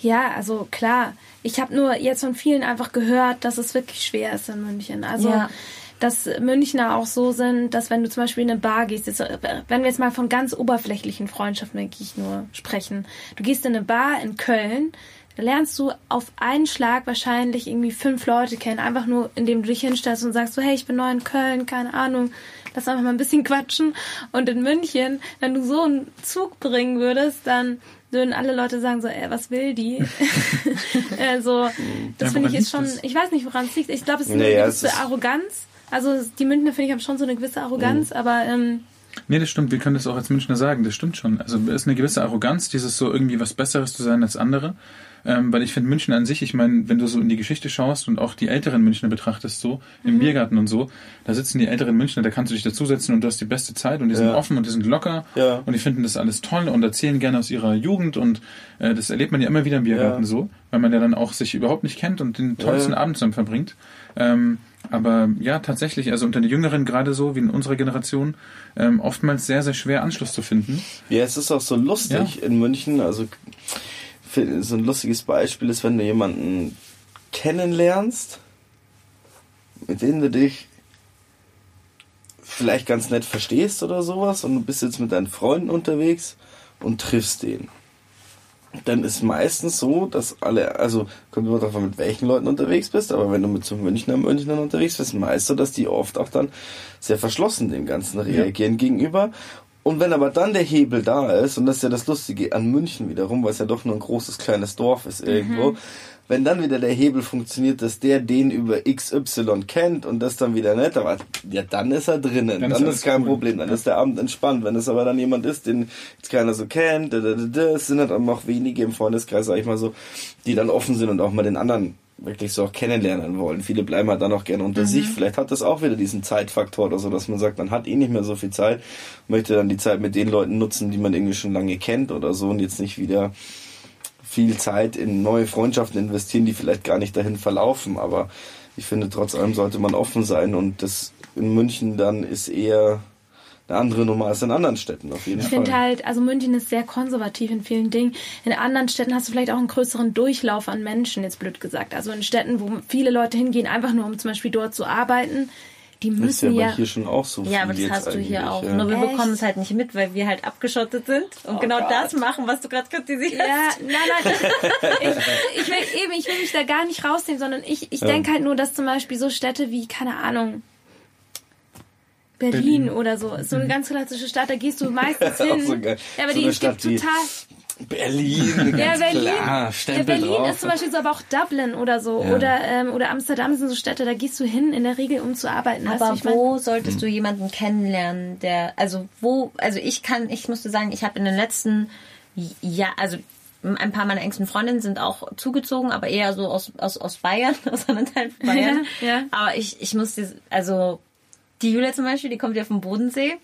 Ja, also klar. Ich habe nur jetzt von vielen einfach gehört, dass es wirklich schwer ist in München. Also ja. dass Münchner auch so sind, dass wenn du zum Beispiel in eine Bar gehst, jetzt, wenn wir jetzt mal von ganz oberflächlichen Freundschaften wirklich nur sprechen, du gehst in eine Bar in Köln, da lernst du auf einen Schlag wahrscheinlich irgendwie fünf Leute kennen, einfach nur indem du dich hinstellst und sagst so, hey, ich bin neu in Köln, keine Ahnung, lass einfach mal ein bisschen quatschen. Und in München, wenn du so einen Zug bringen würdest, dann würden alle Leute sagen so, ey, was will die? (laughs) (laughs) also, das ja, finde ich ist schon, ich weiß nicht, woran es liegt. Ich glaube, es ist eine naja, gewisse Arroganz. Also die Münchner, finde ich, haben schon so eine gewisse Arroganz, mhm. aber ähm, Nee, das stimmt. Wir können das auch als Münchner sagen. Das stimmt schon. Also es ist eine gewisse Arroganz, dieses so irgendwie was Besseres zu sein als andere. Ähm, weil ich finde München an sich, ich meine, wenn du so in die Geschichte schaust und auch die älteren Münchner betrachtest, so im mhm. Biergarten und so, da sitzen die älteren Münchner, da kannst du dich dazusetzen und du hast die beste Zeit und die sind ja. offen und die sind locker ja. und die finden das alles toll und erzählen gerne aus ihrer Jugend und äh, das erlebt man ja immer wieder im Biergarten ja. so, weil man ja dann auch sich überhaupt nicht kennt und den tollsten Abend zusammen verbringt. Ähm, aber ja, tatsächlich, also unter den Jüngeren gerade so, wie in unserer Generation, ähm, oftmals sehr, sehr schwer Anschluss zu finden. Ja, es ist auch so lustig in München, also so ein lustiges Beispiel ist, wenn du jemanden kennenlernst, mit dem du dich vielleicht ganz nett verstehst oder sowas und du bist jetzt mit deinen Freunden unterwegs und triffst den. Dann ist meistens so, dass alle, also kommt immer darauf an, mit welchen Leuten unterwegs bist, aber wenn du mit so Münchner Münchnern unterwegs bist, meist so, dass die oft auch dann sehr verschlossen dem Ganzen reagieren ja. gegenüber und wenn aber dann der Hebel da ist, und das ist ja das Lustige an München wiederum, weil es ja doch nur ein großes kleines Dorf ist irgendwo, mhm. wenn dann wieder der Hebel funktioniert, dass der den über XY kennt und das dann wieder nicht, aber ja, dann ist er drinnen, dann, dann ist, ist kein cool. Problem, dann ja. ist der Abend entspannt. Wenn es aber dann jemand ist, den jetzt keiner so kennt, es sind halt auch wenige im Freundeskreis, sag ich mal so, die dann offen sind und auch mal den anderen wirklich so auch kennenlernen wollen. Viele bleiben halt dann auch gerne unter mhm. sich. Vielleicht hat das auch wieder diesen Zeitfaktor oder so, dass man sagt, man hat eh nicht mehr so viel Zeit, möchte dann die Zeit mit den Leuten nutzen, die man irgendwie schon lange kennt oder so und jetzt nicht wieder viel Zeit in neue Freundschaften investieren, die vielleicht gar nicht dahin verlaufen. Aber ich finde, trotz allem sollte man offen sein und das in München dann ist eher eine andere Nummer als in anderen Städten auf jeden ich Fall. Ich finde halt, also München ist sehr konservativ in vielen Dingen. In anderen Städten hast du vielleicht auch einen größeren Durchlauf an Menschen, jetzt blöd gesagt. Also in Städten, wo viele Leute hingehen, einfach nur um zum Beispiel dort zu arbeiten. Die müssen ja, ja hier schon auch so Ja, aber das hast du hier auch. Ja. Nur wir Echt? bekommen es halt nicht mit, weil wir halt abgeschottet sind und oh genau Gott. das machen, was du gerade kritisierst. Ja, nein, nein. (laughs) ich, ich, will eben, ich will mich da gar nicht rausnehmen, sondern ich, ich ja. denke halt nur, dass zum Beispiel so Städte wie, keine Ahnung, Berlin, Berlin, oder so. Ist so eine ganz klassische Stadt, da gehst du meistens (laughs) hin. so ja, aber so die Stadt, gibt total. Berlin, ja, Berlin. Klar, ja, Berlin drauf. ist zum Beispiel so, aber auch Dublin oder so. Ja. Oder, ähm, oder Amsterdam sind so Städte, da gehst du hin in der Regel, um zu arbeiten. Aber wo mein? solltest hm. du jemanden kennenlernen, der, also wo, also ich kann, ich musste sagen, ich habe in den letzten, ja, also ein paar meiner engsten Freundinnen sind auch zugezogen, aber eher so aus, aus, aus Bayern, (laughs) aus einem Teil von Bayern. (laughs) ja. Aber ich, ich musste, also die Julia zum Beispiel, die kommt ja vom Bodensee.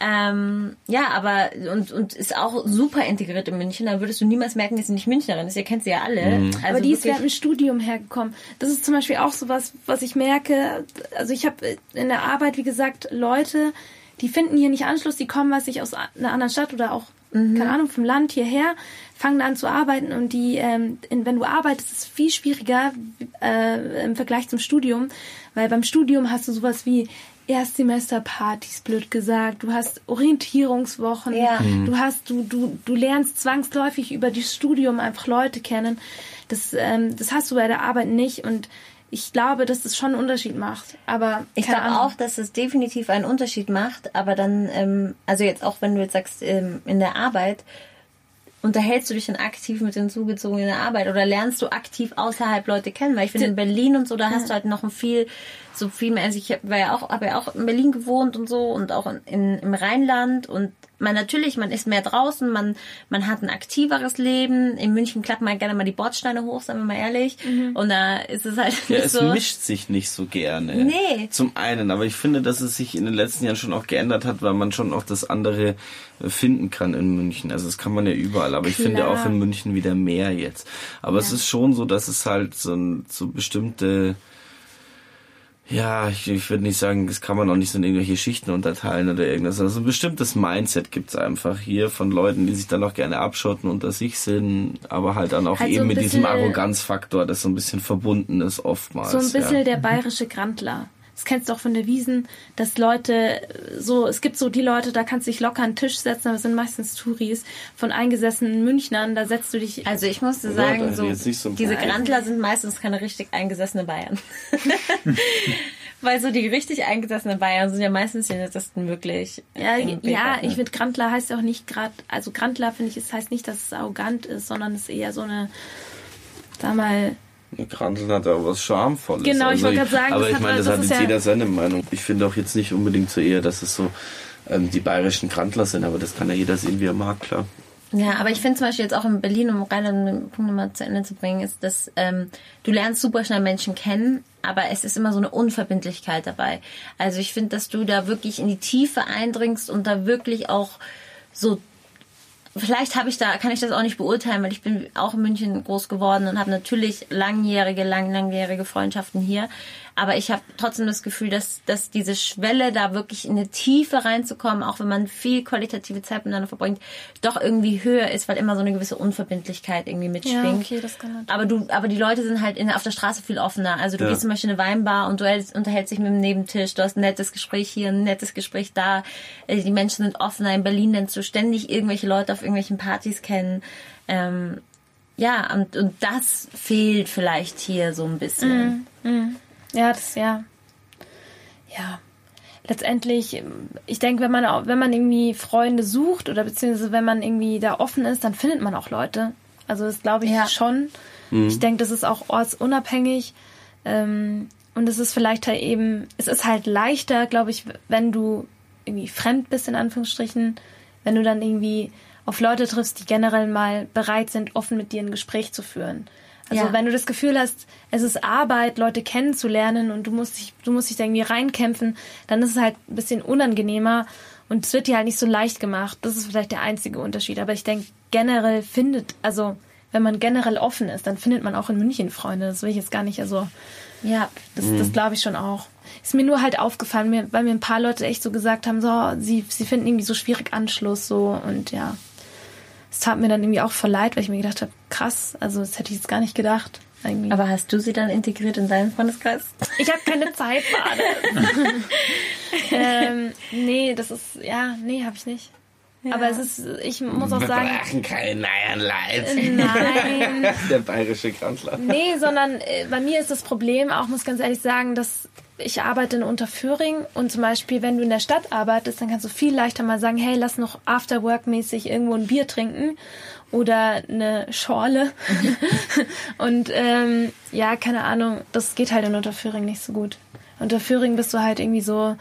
Ähm, ja, aber und, und ist auch super integriert in München. Da würdest du niemals merken, dass sie nicht Münchnerin ist. Ihr kennt sie ja alle. Mhm. Also aber die ist während dem Studium hergekommen. Das ist zum Beispiel auch so was, was ich merke. Also ich habe in der Arbeit, wie gesagt, Leute, die finden hier nicht Anschluss, die kommen, was ich aus einer anderen Stadt oder auch, mhm. keine Ahnung, vom Land hierher, fangen an zu arbeiten und die, ähm, in, wenn du arbeitest, ist es viel schwieriger äh, im Vergleich zum Studium, weil beim Studium hast du sowas wie Erstsemesterpartys, blöd gesagt. Du hast Orientierungswochen. Ja. Mhm. Du hast, du, du, du lernst zwangsläufig über das Studium einfach Leute kennen. Das, ähm, das hast du bei der Arbeit nicht und ich glaube, dass das schon einen Unterschied macht. Aber ich glaube auch, dass es definitiv einen Unterschied macht. Aber dann, ähm, also jetzt auch wenn du jetzt sagst ähm, in der Arbeit, unterhältst du dich dann aktiv mit den Zugezogenen in der Arbeit oder lernst du aktiv außerhalb Leute kennen? Weil ich finde in Berlin und so, da hast du halt noch ein viel so viel mehr. Also ich war ja auch, habe ja auch in Berlin gewohnt und so und auch in, im Rheinland und man natürlich, man ist mehr draußen, man, man hat ein aktiveres Leben. In München klappt man gerne mal die Bordsteine hoch, sagen wir mal ehrlich. Mhm. Und da ist es halt (laughs) ja, nicht es so. mischt sich nicht so gerne. Nee. Zum einen, aber ich finde, dass es sich in den letzten Jahren schon auch geändert hat, weil man schon auch das andere finden kann in München. Also das kann man ja überall, aber Klar. ich finde auch in München wieder mehr jetzt. Aber ja. es ist schon so, dass es halt so, so bestimmte ja, ich, ich würde nicht sagen, das kann man auch nicht so in irgendwelche Schichten unterteilen oder irgendwas. Also ein bestimmtes Mindset gibt's einfach hier von Leuten, die sich dann auch gerne abschotten unter sich sind, aber halt dann auch halt eben so mit diesem Arroganzfaktor, das so ein bisschen verbunden ist oftmals. So ein bisschen ja. der bayerische Grantler das kennst du auch von der Wiesen, dass Leute so, es gibt so die Leute, da kannst du dich locker an den Tisch setzen, aber es sind meistens Touris von eingesessenen Münchnern, da setzt du dich. Also ich musste sagen, ja, so, so diese Grandler sind meistens keine richtig eingesessene Bayern. (laughs) Weil so die richtig eingesessenen Bayern sind ja meistens die nettesten wirklich. Ja, ja ich finde Grandler heißt auch nicht gerade, also Grandler finde ich, es heißt nicht, dass es arrogant ist, sondern es ist eher so eine, sag mal, Granteln hat auch was Charmvolles. Genau, ich also wollte gerade sagen, aber ich meine, das, hat jetzt ja jeder seine Meinung. Ich finde auch jetzt nicht unbedingt so eher, dass es so ähm, die bayerischen Grantler sind, aber das kann ja jeder sehen, wie er mag, klar. Ja, aber ich finde zum Beispiel jetzt auch in Berlin, um rein den Punkt nochmal zu Ende zu bringen, ist, dass ähm, du lernst super schnell Menschen kennen, aber es ist immer so eine Unverbindlichkeit dabei. Also ich finde, dass du da wirklich in die Tiefe eindringst und da wirklich auch so vielleicht habe ich da, kann ich das auch nicht beurteilen, weil ich bin auch in München groß geworden und habe natürlich langjährige, lang, langjährige Freundschaften hier. Aber ich habe trotzdem das Gefühl, dass, dass diese Schwelle, da wirklich in eine Tiefe reinzukommen, auch wenn man viel qualitative Zeit miteinander verbringt, doch irgendwie höher ist, weil immer so eine gewisse Unverbindlichkeit irgendwie mitschwingt. Ja, okay, das kann man aber du, aber die Leute sind halt in, auf der Straße viel offener. Also du ja. gehst zum Beispiel in eine Weinbar und du hältst, unterhältst dich mit dem Nebentisch, du hast ein nettes Gespräch hier, ein nettes Gespräch da. Äh, die Menschen sind offener. In Berlin lernst du ständig irgendwelche Leute auf irgendwelchen Partys kennen. Ähm, ja, und, und das fehlt vielleicht hier so ein bisschen. Mm, mm. Ja, das, ja. Ja. Letztendlich, ich denke, wenn man, wenn man irgendwie Freunde sucht oder beziehungsweise wenn man irgendwie da offen ist, dann findet man auch Leute. Also das glaube ich ja. schon. Mhm. Ich denke, das ist auch ortsunabhängig. Ähm, und es ist vielleicht halt eben, es ist halt leichter, glaube ich, wenn du irgendwie fremd bist, in Anführungsstrichen, wenn du dann irgendwie auf Leute triffst, die generell mal bereit sind, offen mit dir ein Gespräch zu führen. Also ja. wenn du das Gefühl hast, es ist Arbeit, Leute kennenzulernen und du musst dich, du musst dich da irgendwie reinkämpfen, dann ist es halt ein bisschen unangenehmer und es wird dir halt nicht so leicht gemacht. Das ist vielleicht der einzige Unterschied. Aber ich denke, generell findet, also wenn man generell offen ist, dann findet man auch in München Freunde. Das will ich jetzt gar nicht, also ja, das, mhm. das glaube ich schon auch. Ist mir nur halt aufgefallen, weil mir ein paar Leute echt so gesagt haben, so, sie, sie finden irgendwie so schwierig Anschluss so und ja es tat mir dann irgendwie auch voll leid, weil ich mir gedacht habe, krass, also das hätte ich jetzt gar nicht gedacht. Irgendwie. Aber hast du sie dann integriert in deinen Freundeskreis? Ich habe keine Zeit, Bade. (laughs) ähm, nee, das ist, ja, nee, habe ich nicht. Ja. Aber es ist, ich muss auch sagen. Wir brauchen kein Leid. Nein. (laughs) Der bayerische Kanzler. Nee, sondern äh, bei mir ist das Problem, auch muss ganz ehrlich sagen, dass ich arbeite in Unterföhring und zum Beispiel, wenn du in der Stadt arbeitest, dann kannst du viel leichter mal sagen, hey, lass noch Afterwork-mäßig irgendwo ein Bier trinken oder eine Schorle. (laughs) und ähm, ja, keine Ahnung, das geht halt in Unterföhring nicht so gut. Unterföhring bist du halt irgendwie so,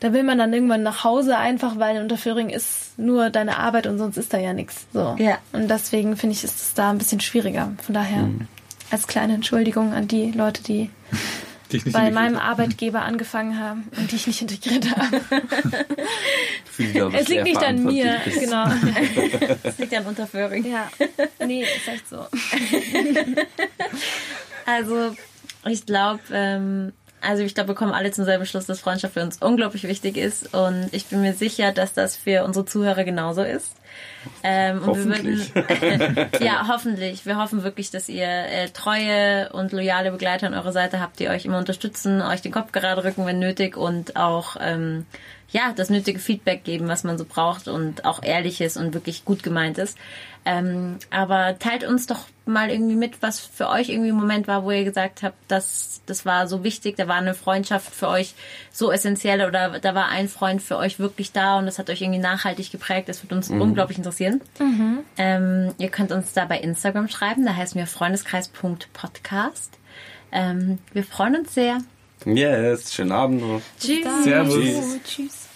da will man dann irgendwann nach Hause einfach, weil in Unterföhring ist nur deine Arbeit und sonst ist da ja nichts. So. Ja. Und deswegen finde ich, ist es da ein bisschen schwieriger. Von daher, mhm. als kleine Entschuldigung an die Leute, die bei meinem Arbeitgeber angefangen haben und die ich nicht integriert habe. es liegt nicht an mir, genau. (laughs) es liegt an Unterföhring. Ja, nee, ist echt so. (laughs) also, ich glaube, ähm, also ich glaube, wir kommen alle zum selben Schluss, dass Freundschaft für uns unglaublich wichtig ist und ich bin mir sicher, dass das für unsere Zuhörer genauso ist. Ähm, hoffentlich. Würden, (laughs) ja, hoffentlich. Wir hoffen wirklich, dass ihr äh, treue und loyale Begleiter an eurer Seite habt, die euch immer unterstützen, euch den Kopf gerade rücken, wenn nötig und auch ähm, ja das nötige Feedback geben, was man so braucht und auch ehrliches und wirklich gut gemeint ist. Ähm, aber teilt uns doch mal irgendwie mit, was für euch irgendwie ein Moment war, wo ihr gesagt habt, dass das war so wichtig, da war eine Freundschaft für euch so essentiell oder da war ein Freund für euch wirklich da und das hat euch irgendwie nachhaltig geprägt. Das würde uns mhm. unglaublich interessieren. Mhm. Ähm, ihr könnt uns da bei Instagram schreiben, da heißen wir freundeskreis.podcast. Ähm, wir freuen uns sehr. Yes, schönen Abend noch. Tschüss. Servus. Tschüss.